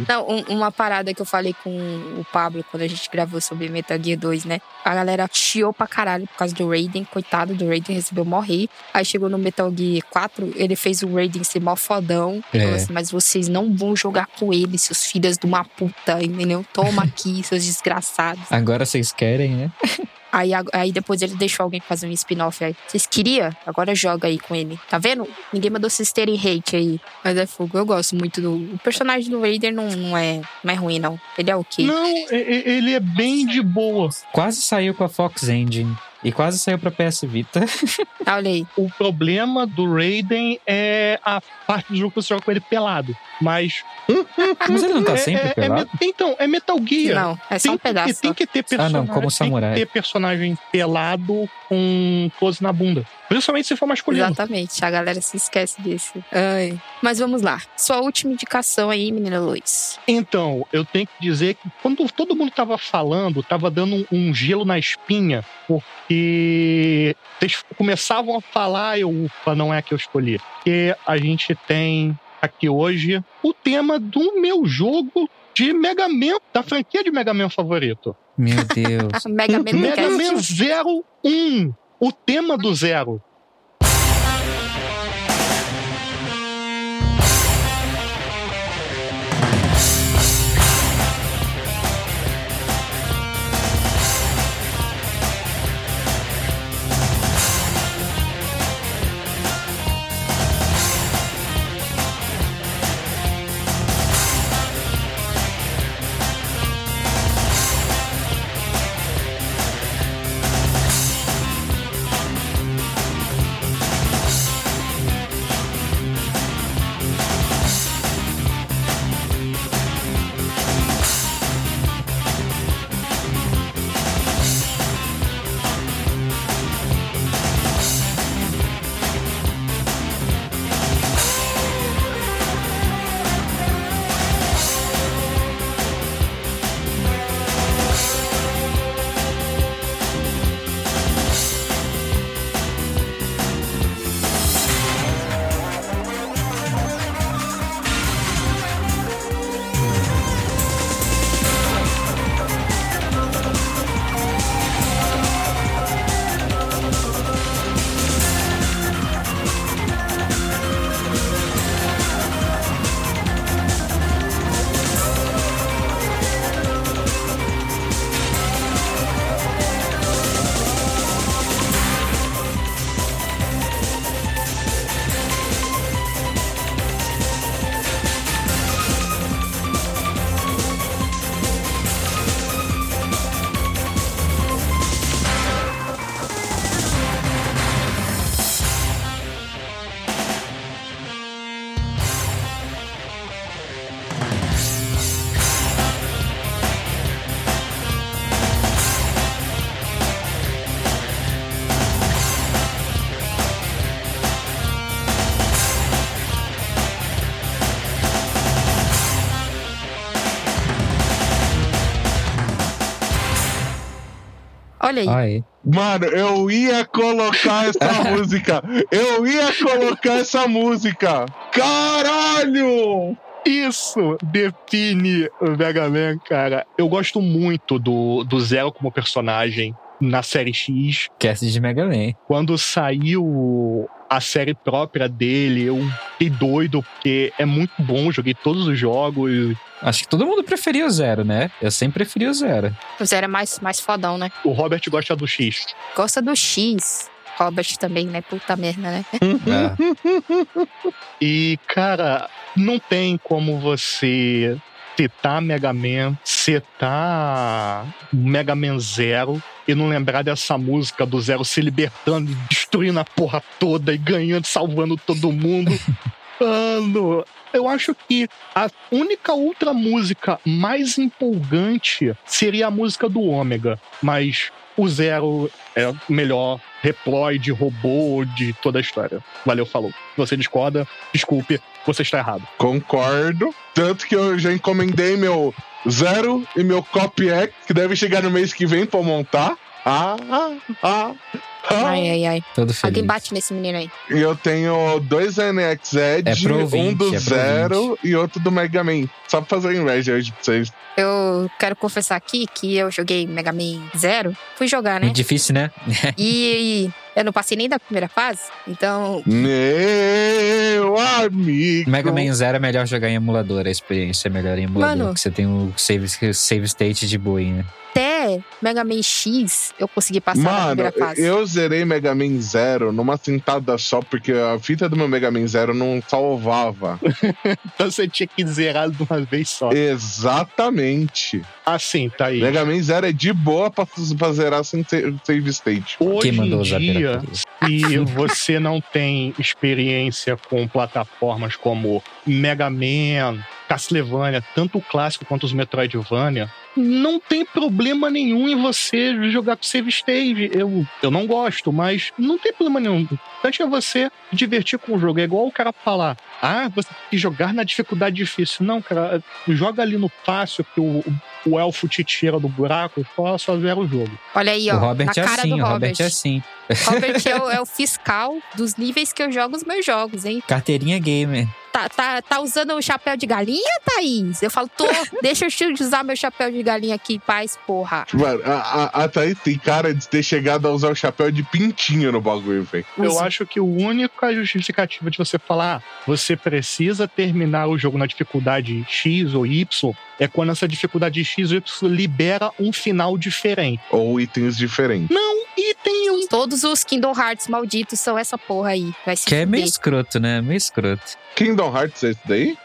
Não, um- uma parada que eu falei com o Pablo quando a gente gravou sobre Metal Gear 2, né? A galera chiou pra caralho por causa do Raiden. Coitado do Raiden, recebeu morrer. Aí chegou no Metal Gear 4, ele fez o Raiden ser mó fodão. É. Falou assim, mas vocês não vão jogar com ele, seus filhos de uma puta, entendeu? Toma aqui, seus desgraçados. Agora vocês querem, né? Aí, aí depois ele deixou alguém fazer um spin-off aí. Vocês queriam? Agora joga aí com ele. Tá vendo? Ninguém mandou vocês terem hate aí. Mas é fogo. Eu gosto muito do. O personagem do Raider não, não, é, não é ruim, não. Ele é ok. Não, e- e- ele é bem de boa. Quase saiu com a Fox Engine. E quase saiu pra PS Vita. [laughs] Olha aí. O problema do Raiden é a parte do jogo que você joga com ele pelado. Mas. Mas ele não tá é- sempre é- é pelado? me- então, é Metal Gear. Não, é só tem, um pedaço. Que, tem que ter Ah, personagem. não, como samurai. Tem que ter personagem pelado com close na bunda. Principalmente se for masculino. Exatamente. A galera se esquece disso. Ai. Mas vamos lá. Sua última indicação aí, menina Luiz. Então, eu tenho que dizer que quando todo mundo tava falando, tava dando um, um gelo na espinha, porque vocês começavam a falar, eu, ufa, não é a que eu escolhi. Porque a gente tem aqui hoje o tema do meu jogo de Mega Man, da franquia de Mega Man favorito. Meu Deus. [laughs] Mega Man Mega. Man Zero 1, o tema do Zero. Olha aí. Aí. Mano, eu ia colocar essa [laughs] música. Eu ia colocar essa música. Caralho! Isso define o Mega Man, cara. Eu gosto muito do, do Zero como personagem na série X. Cast de Mega Man. Quando saiu a série própria dele, eu fiquei doido, porque é muito bom. Joguei todos os jogos. Acho que todo mundo preferia o Zero, né? Eu sempre preferi o Zero. O Zero é mais, mais fodão, né? O Robert gosta do X. Gosta do X. Robert também, né? Puta merda, né? Ah, [laughs] E, cara, não tem como você citar Mega Man, citar Mega Man Zero e não lembrar dessa música do Zero se libertando, destruindo a porra toda e ganhando, salvando todo mundo. [laughs] Mano, eu acho que a única outra música mais empolgante seria a música do Ômega, mas o Zero é o melhor reploid, robô de toda a história. Valeu, falou. Se você discorda, desculpe, você está errado. Concordo. Tanto que eu já encomendei meu Zero e meu Copy que deve chegar no mês que vem eu montar. Ah, ah, ah. ah. Ai, ai, ai. todo feliz. Alguém bate nesse menino aí. E eu tenho dois NX Edge, É pro um do é Zero e outro do Mega Man. Só pra fazer inveja hoje pra vocês. Eu quero confessar aqui que eu joguei Mega Man Zero. Fui jogar, né? Muito difícil, né? E eu não passei nem da primeira fase. Então, Meu amigo. Mega Man Zero é melhor jogar em emulador, a experiência é melhor em emulador. Mano. Porque você tem o save, save state de boa, né? Até Mega Man X eu consegui passar na Mano, primeira fase. eu zerei Mega Man Zero numa sentada só, porque a fita do meu Mega Man Zero não salvava. [laughs] Então você tinha que zerar de uma vez só. Exatamente. Assim, tá aí. Mega Man Zero é de boa pra, pra zerar sem sa- save state. Hoje Quem mandou em dia, se [laughs] você não tem experiência com plataformas como Mega Man, Castlevania, tanto o clássico quanto os Metroidvania, não tem problema nenhum em você jogar com save stage. Eu, eu não gosto, mas não tem problema nenhum. O importante é você divertir com o jogo. É igual o cara falar: ah, você tem que jogar na dificuldade difícil. Não, cara, joga ali no fácil que o, o elfo te tira do buraco e só, só zera o jogo. Olha aí, ó. o Robert na é cara assim, do o Robert. Robert é assim. Robert é o, é o fiscal dos níveis que eu jogo os meus jogos, hein? Carteirinha gamer. Tá, tá, tá usando o chapéu de galinha, Thaís? Eu falo, tô, [laughs] deixa eu usar meu chapéu de galinha aqui em paz, porra. Mano, a, a, a Thaís tem cara de ter chegado a usar o chapéu de pintinho no bagulho, velho. Eu Usa. acho que o única justificativa de você falar ah, você precisa terminar o jogo na dificuldade X ou Y é quando essa dificuldade X ou Y libera um final diferente. Ou itens diferentes. Não, tem um. Todos os Kingdom Hearts malditos são essa porra aí. Vai se Que é meio fuder. escroto, né? Meio escroto. Kingdom Hearts é esse daí?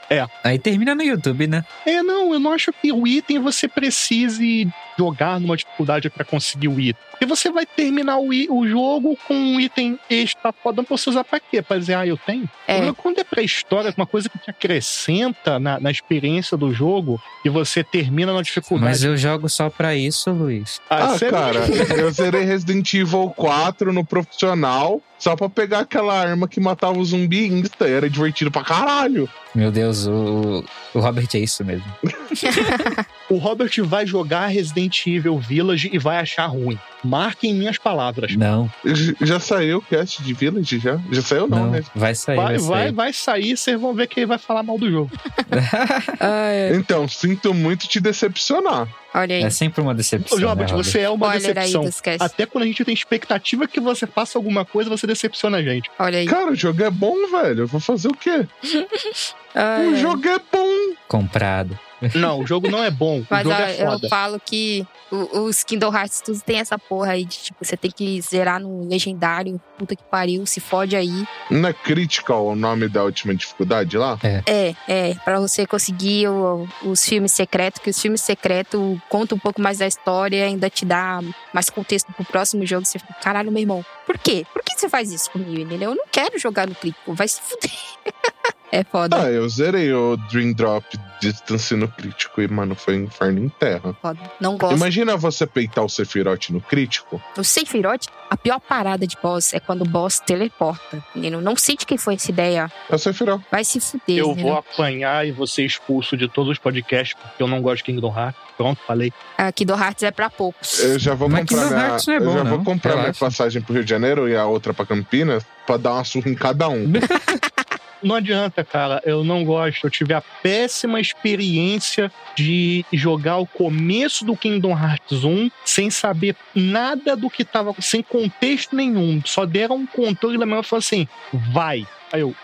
Aí termina no YouTube, né? É, não, eu não acho que o item você precise jogar numa dificuldade pra conseguir o item. Porque você vai terminar o, o jogo com um item extra foda pra você usar pra quê? Pra dizer, ah, eu tenho? É. Quando é pré-história, uma coisa que te acrescenta na, na experiência do jogo e você termina na dificuldade. Mas eu jogo só pra isso, Luiz. Ah, você- cara, [laughs] eu zerei Resident Evil 4 no profissional só pra pegar aquela arma que matava o zumbi insta. Era divertido pra caralho. Meu Deus, o, o Robert é isso mesmo. [laughs] O Robert vai jogar Resident Evil Village e vai achar ruim. Marquem minhas palavras. Não, Já saiu o cast de Village? Já? Já saiu não, não. né? Vai sair, Vai, vai, vai, sair. vai sair, vocês vão ver que ele vai falar mal do jogo. [laughs] Então, sinto muito te decepcionar. Olha aí. É sempre uma decepção. Ô, né, Robert, Robert? você é uma aí decepção. Até quando a gente tem expectativa que você faça alguma coisa, você decepciona a gente. Olha aí. Cara, o jogo é bom, velho. Eu vou fazer o quê? [laughs] O jogo é bom. Comprado. Não, o jogo não é bom. O Mas jogo ó, é eu falo que o- os Kingdom Hearts tudo tem essa porra aí de tipo, você tem que zerar no legendário. Puta que pariu, se fode aí. Não é Critical o nome da última dificuldade lá? É, é, pra você conseguir o- os filmes secretos, que os filmes secretos contam um pouco mais da história e ainda te dá mais contexto pro próximo jogo. Você fica, caralho, meu irmão, por quê? Por que você faz isso comigo, entendeu? Eu não quero jogar no crítico, vai se fuder. [laughs] é foda. Ah, eu zerei o Dream Drop Distance no crítico e, mano, foi um inferno em terra. Foda. Não gosto. Imagina você peitar o Sephiroth no crítico. No Sephiroth, a pior parada de boss é quando o boss teleporta. Menino, não sei de quem foi essa ideia. É o Sephiroth. Vai se fuder, Eu menino. vou apanhar e vou ser expulso de todos os podcasts porque eu não gosto de Kingdom Hearts. Pronto, falei. Aqui do Hearts é pra poucos. Eu já vou Mas comprar Kingdom minha, Hearts não é eu bom, já vou não. comprar minha Relaxa. passagem pro Rio de Janeiro e a outra pra Campinas pra dar uma surra em cada um. [laughs] Não adianta, cara. Eu não gosto. Eu tive a péssima experiência de jogar o começo do Kingdom Hearts 1 sem saber nada do que tava, sem contexto nenhum. Só deram um controle da minha e falaram assim: vai. Aí eu,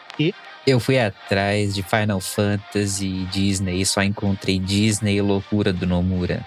Eu fui atrás de Final Fantasy, Disney e só encontrei Disney e loucura do Nomura.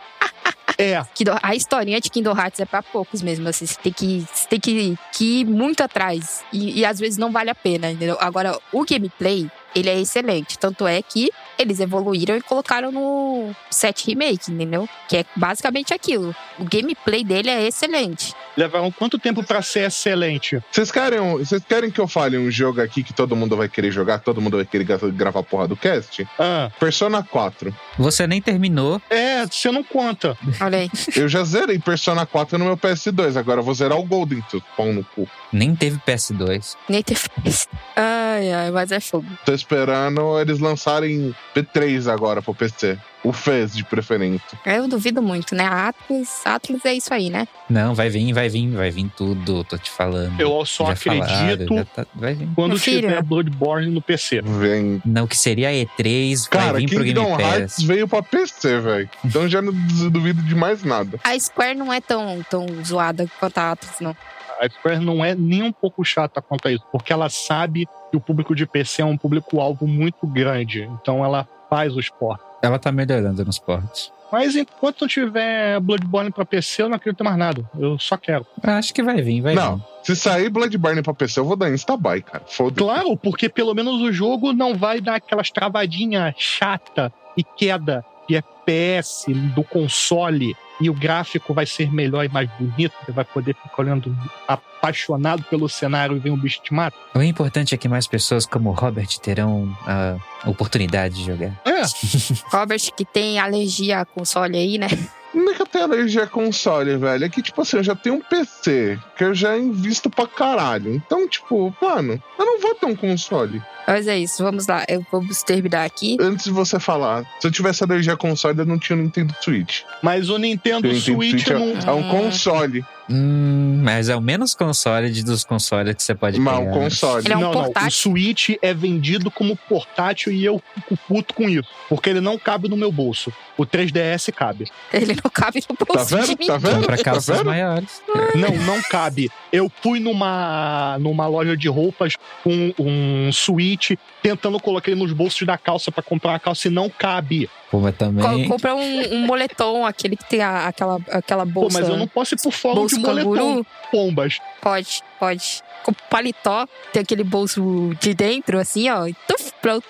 É, a historinha de Kingdom Hearts é pra poucos mesmo. Assim, você tem que, você tem que, que ir muito atrás. E, e às vezes não vale a pena, entendeu? Agora, o gameplay, ele é excelente. Tanto é que eles evoluíram e colocaram no set remake, entendeu? Que é basicamente aquilo. O gameplay dele é excelente. levaram quanto tempo pra ser excelente? Vocês querem, vocês querem que eu fale um jogo aqui que todo mundo vai querer jogar, todo mundo vai querer gra- gravar a porra do cast? Ah, Persona 4. Você nem terminou. é, você não conta. Olha aí. [laughs] Eu já zerei Persona 4 no meu PS2, agora eu vou zerar o Golden, pão no cu. Nem teve PS2. Nem ter fez. Ai, ai, mas é fogo. Tô esperando eles lançarem P3 agora pro PC. O FES de preferência. Eu duvido muito, né? A Atlas, Atlas é isso aí, né? Não, vai vir, vai vir, vai vir tudo, tô te falando. Eu só Já acredito falaram, já tá- vai vir. quando tiver Bloodborne no PC. Vem. Não, que seria E3, Cara, vai vir pro Game Kingdom Pass. Hearts veio pra PC, velho. Então já não duvido de mais nada. A Square não é tão, tão zoada quanto a Atlas, não. A Square não é nem um pouco chata quanto a isso, porque ela sabe que o público de PC é um público-alvo muito grande. Então ela faz os portos. Ela tá melhorando nos portos. Mas enquanto não tiver Bloodborne pra PC, eu não acredito mais nada. Eu só quero. Acho que vai vir, vai Não, vir. se sair Bloodborne pra PC, eu vou dar Instabuy, cara. Foda-se. Claro, porque pelo menos o jogo não vai dar aquelas travadinhas chata e queda de FPS do console. E o gráfico vai ser melhor e mais bonito. Você vai poder ficar olhando apaixonado pelo cenário e ver um bicho te mata. O importante é que mais pessoas como o Robert terão a oportunidade de jogar. É, [laughs] Robert, que tem alergia a console aí, né? Não é que eu tenho alergia a console, velho. É que, tipo assim, eu já tenho um PC que eu já invisto pra caralho. Então, tipo, mano, eu não vou ter um console. Mas é isso, vamos lá. Eu vamos terminar aqui. Antes de você falar, se eu tivesse alergia a console, eu não tinha o Nintendo Switch. mas o Nintendo O Nintendo Switch Switch é, não. é um console. Hum, mas é o menos console de- dos consoles que você pode Mas pegar. um console. Ele é um não, não. O portátil. Switch é vendido como portátil e eu fico puto com isso. Porque ele não cabe no meu bolso. O 3DS cabe. Ele não cabe no Tá bolso de vendo? mim. Tá vendo? Compra Tá calças vendo? maiores. Não, não cabe. Eu fui numa, numa loja de roupas com um Switch tentando colocar ele nos bolsos da calça pra comprar uma calça e não cabe. Pô, mas Co- também. Compra um, um moletom, aquele que tem a- aquela, aquela Pô, bolsa. mas eu não posso ir por fora bolso de moletom, canguru? pombas. Pode, pode. Com paletó, tem aquele bolso de dentro, assim, ó. E tuf, pronto.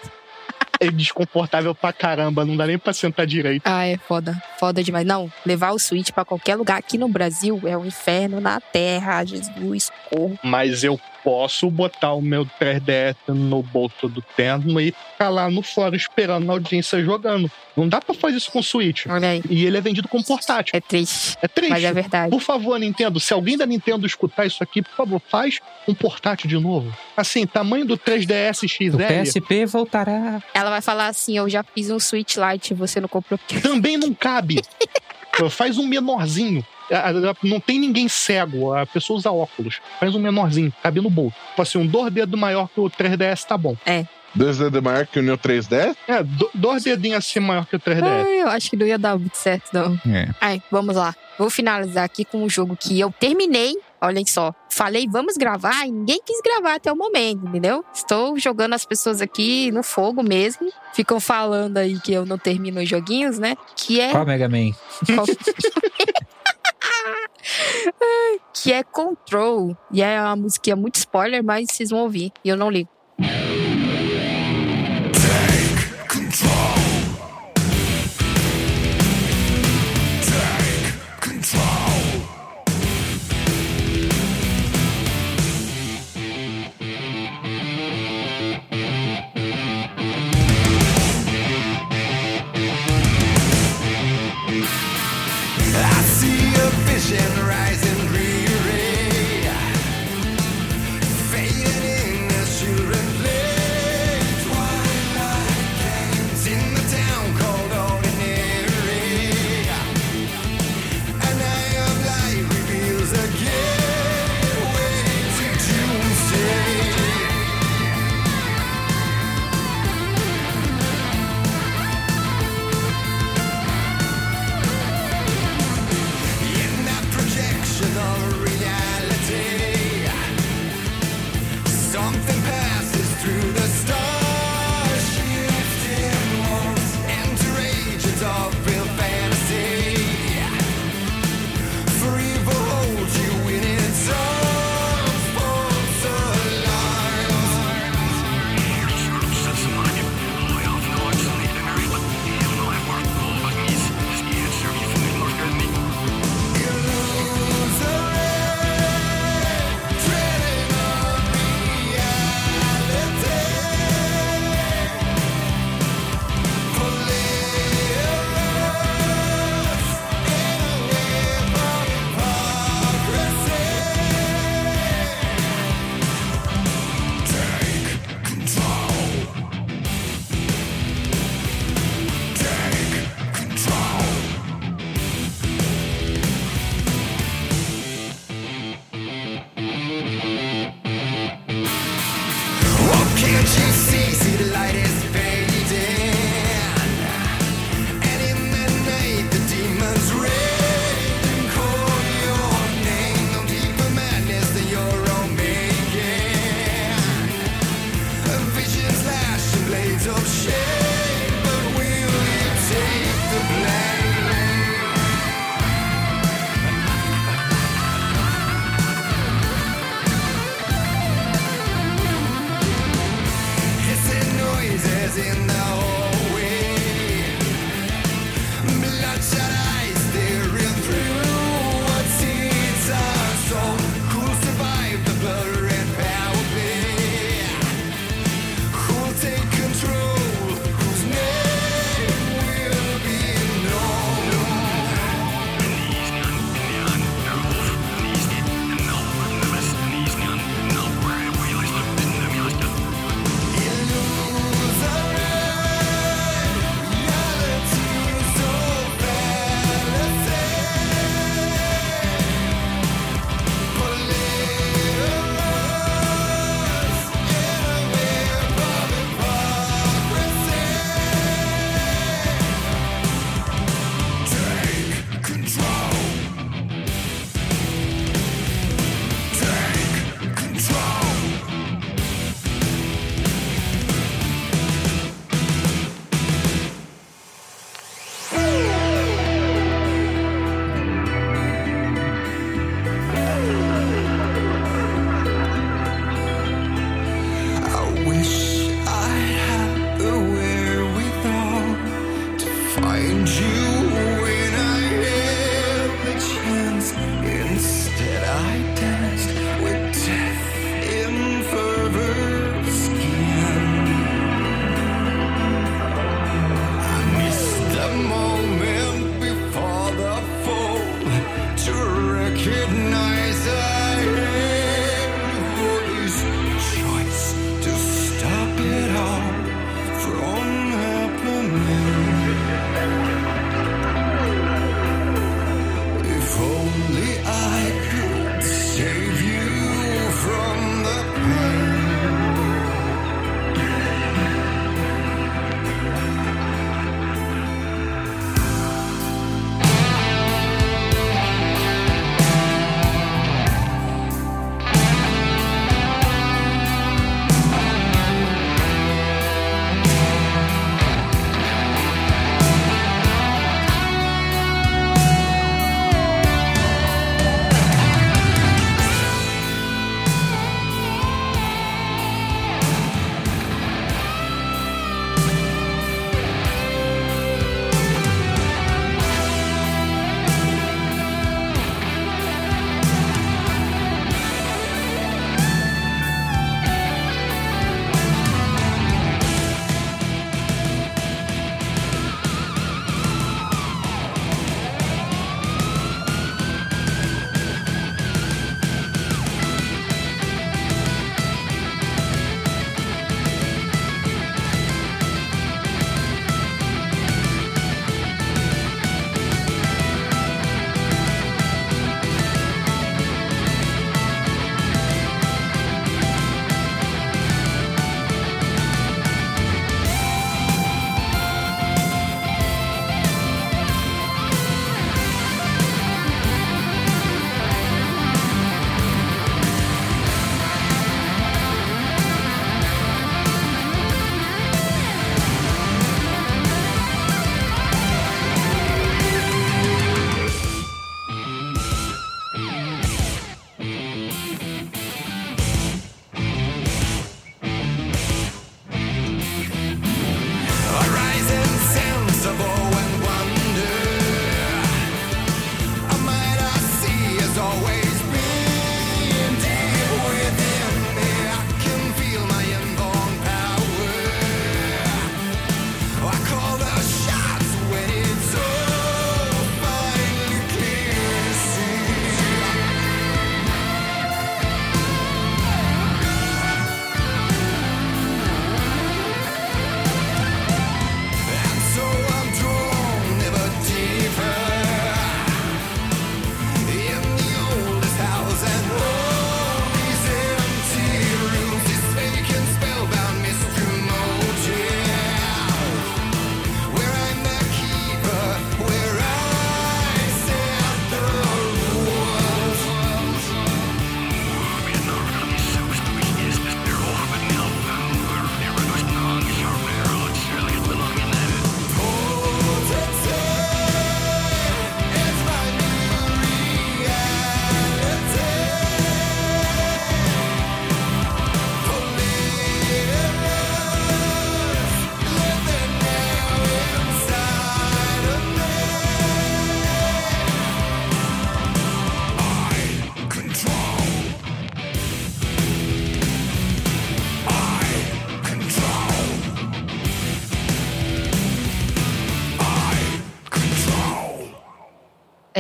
É desconfortável pra caramba, não dá nem pra sentar direito. Ah, é foda. Foda demais. Não, levar o Switch pra qualquer lugar aqui no Brasil é um inferno na terra. Jesus, corro. Mas eu posso botar o meu 3DS no bolso do terno e ficar lá no fora esperando na audiência jogando. Não dá pra fazer isso com o Switch. Olha aí. E ele é vendido como portátil. É triste, É triste. mas é verdade. Por favor, Nintendo, se alguém da Nintendo escutar isso aqui, por favor, faz um portátil de novo. Assim, tamanho do 3DS O XL PSP voltará. Ela vai falar assim: eu já fiz um Switch Lite, você não comprou também não cabe. [laughs] faz um menorzinho. A- Não tem ninguém cego, a pessoa usa óculos. Faz um menorzinho, cabe no bolso. Tipo assim, um dois dedos maior que o 3DS tá bom. Dois dedos maior que o Neo 3DS? É, do- dois dedinhos assim maior que o 3DS. Ai, eu acho que não ia dar muito certo, não. É. Ai, vamos lá. Vou finalizar aqui com um jogo que eu terminei. Olhem só. Falei, vamos gravar, e ninguém quis gravar até o momento, entendeu? Estou jogando as pessoas aqui no fogo mesmo. Ficam falando aí que eu não termino os joguinhos, né? Que é. Qual Mega Man? qual- [laughs] [laughs] que é Control. E é uma musiquinha muito spoiler, mas vocês vão ouvir. E eu não ligo.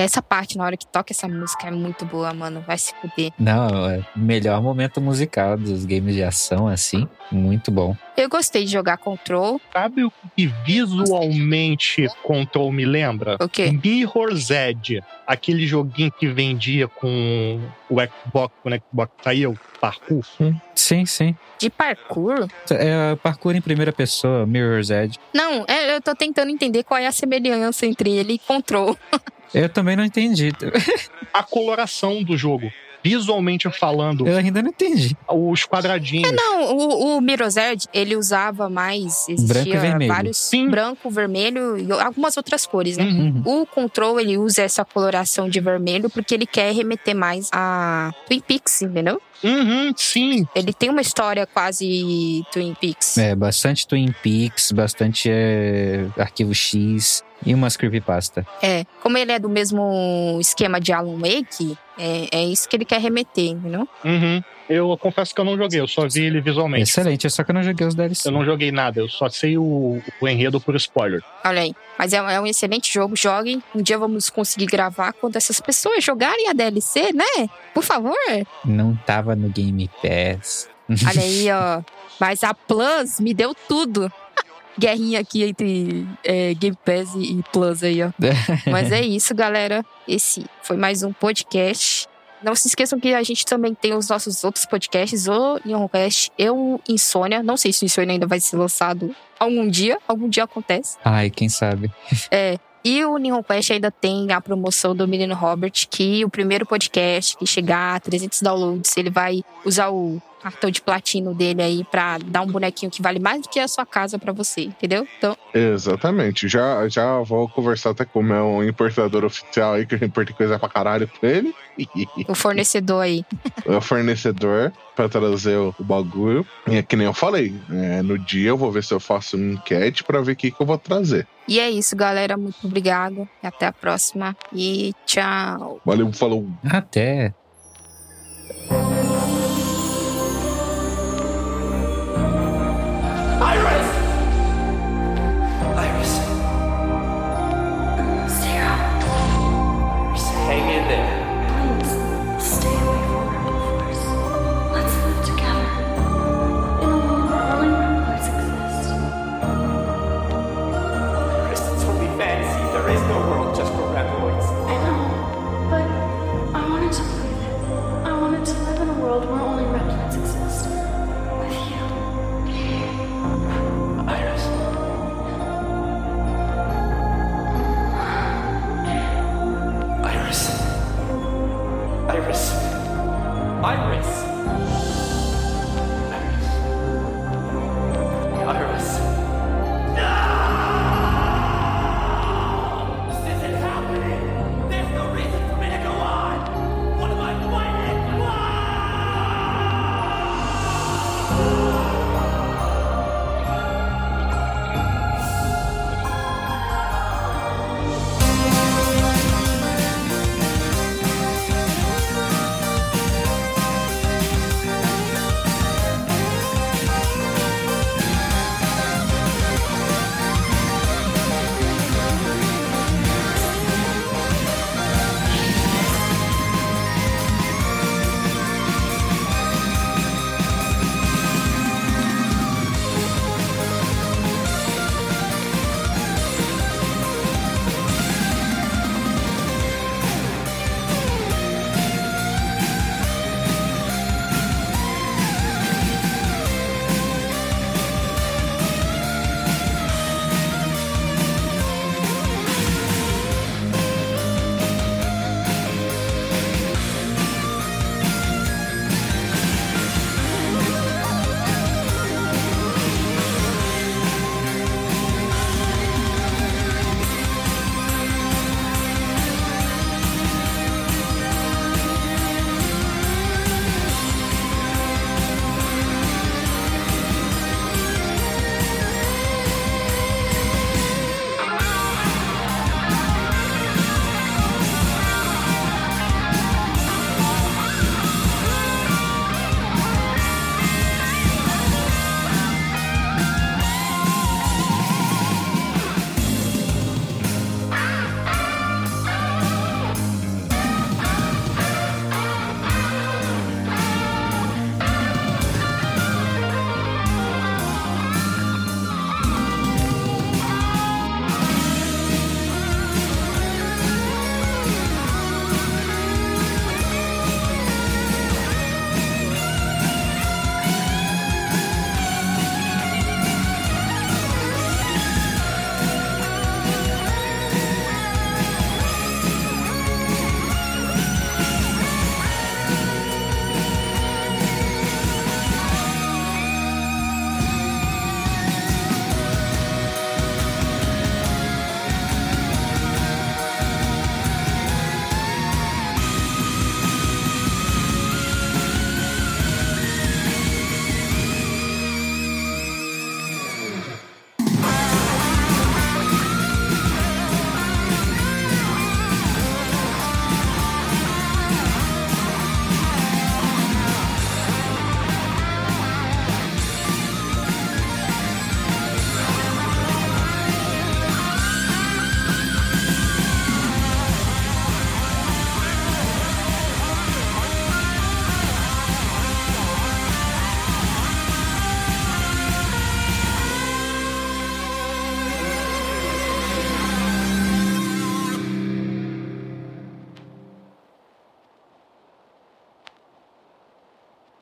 Essa parte, na hora que toca essa música, é muito boa, mano. Vai se fuder. Não, é o melhor momento musical dos games de ação, assim. Muito bom. Eu gostei de jogar Control. Sabe o que visualmente Control me lembra? O quê? Mirror's Edge. Aquele joguinho que vendia com o Xbox, quando o Xbox saiu, parkour. Sim, sim. De parkour? É parkour em primeira pessoa, Mirror's Edge. Não, é, eu tô tentando entender qual é a semelhança entre ele e Control. [laughs] Eu também não entendi. A coloração do jogo. Visualmente falando, Eu ainda não entendi. os quadradinhos. Não, o, o Mirror's Edge, ele usava mais. Existia Branco e vermelho. vários. Sim. Branco, vermelho e algumas outras cores, né? Uhum. O Control, ele usa essa coloração de vermelho porque ele quer remeter mais a Twin Peaks, entendeu? Uhum, sim. Ele tem uma história quase Twin Peaks. É, bastante Twin Peaks, bastante é, Arquivo X e umas creepypasta. É, como ele é do mesmo esquema de Alan Wake, é, é isso que ele quer remeter, entendeu? Uhum. Eu confesso que eu não joguei, eu só vi ele visualmente. Excelente, só que eu não joguei os DLC. Eu não joguei nada, eu só sei o, o enredo por spoiler. Olha aí. Mas é, é um excelente jogo, joguem. Um dia vamos conseguir gravar quando essas pessoas jogarem a DLC, né? Por favor. Não tava no Game Pass. Olha aí, [laughs] ó. Mas a Plus me deu tudo. [laughs] Guerrinha aqui entre é, Game Pass e Plus aí, ó. [laughs] Mas é isso, galera. Esse foi mais um podcast. Não se esqueçam que a gente também tem os nossos outros podcasts, o Neoncast e o Insônia. Não sei se o Insônia ainda vai ser lançado algum dia. Algum dia acontece. Ai, quem sabe. É. E o Nihon Quest ainda tem a promoção do Menino Robert, que o primeiro podcast que chegar a 300 downloads, ele vai usar o cartão de platino dele aí pra dar um bonequinho que vale mais do que a sua casa pra você, entendeu? Então, Exatamente. Já, já vou conversar até com o meu importador oficial aí, que eu importei coisa pra caralho com ele. [laughs] o fornecedor aí. o fornecedor pra trazer o, bagulho. E é que nem eu falei, é, no dia eu vou ver se eu faço uma enquete pra ver o que, que eu vou trazer. E é isso, galera. Muito obrigado. E até a próxima. E tchau. Valeu, falou. Até.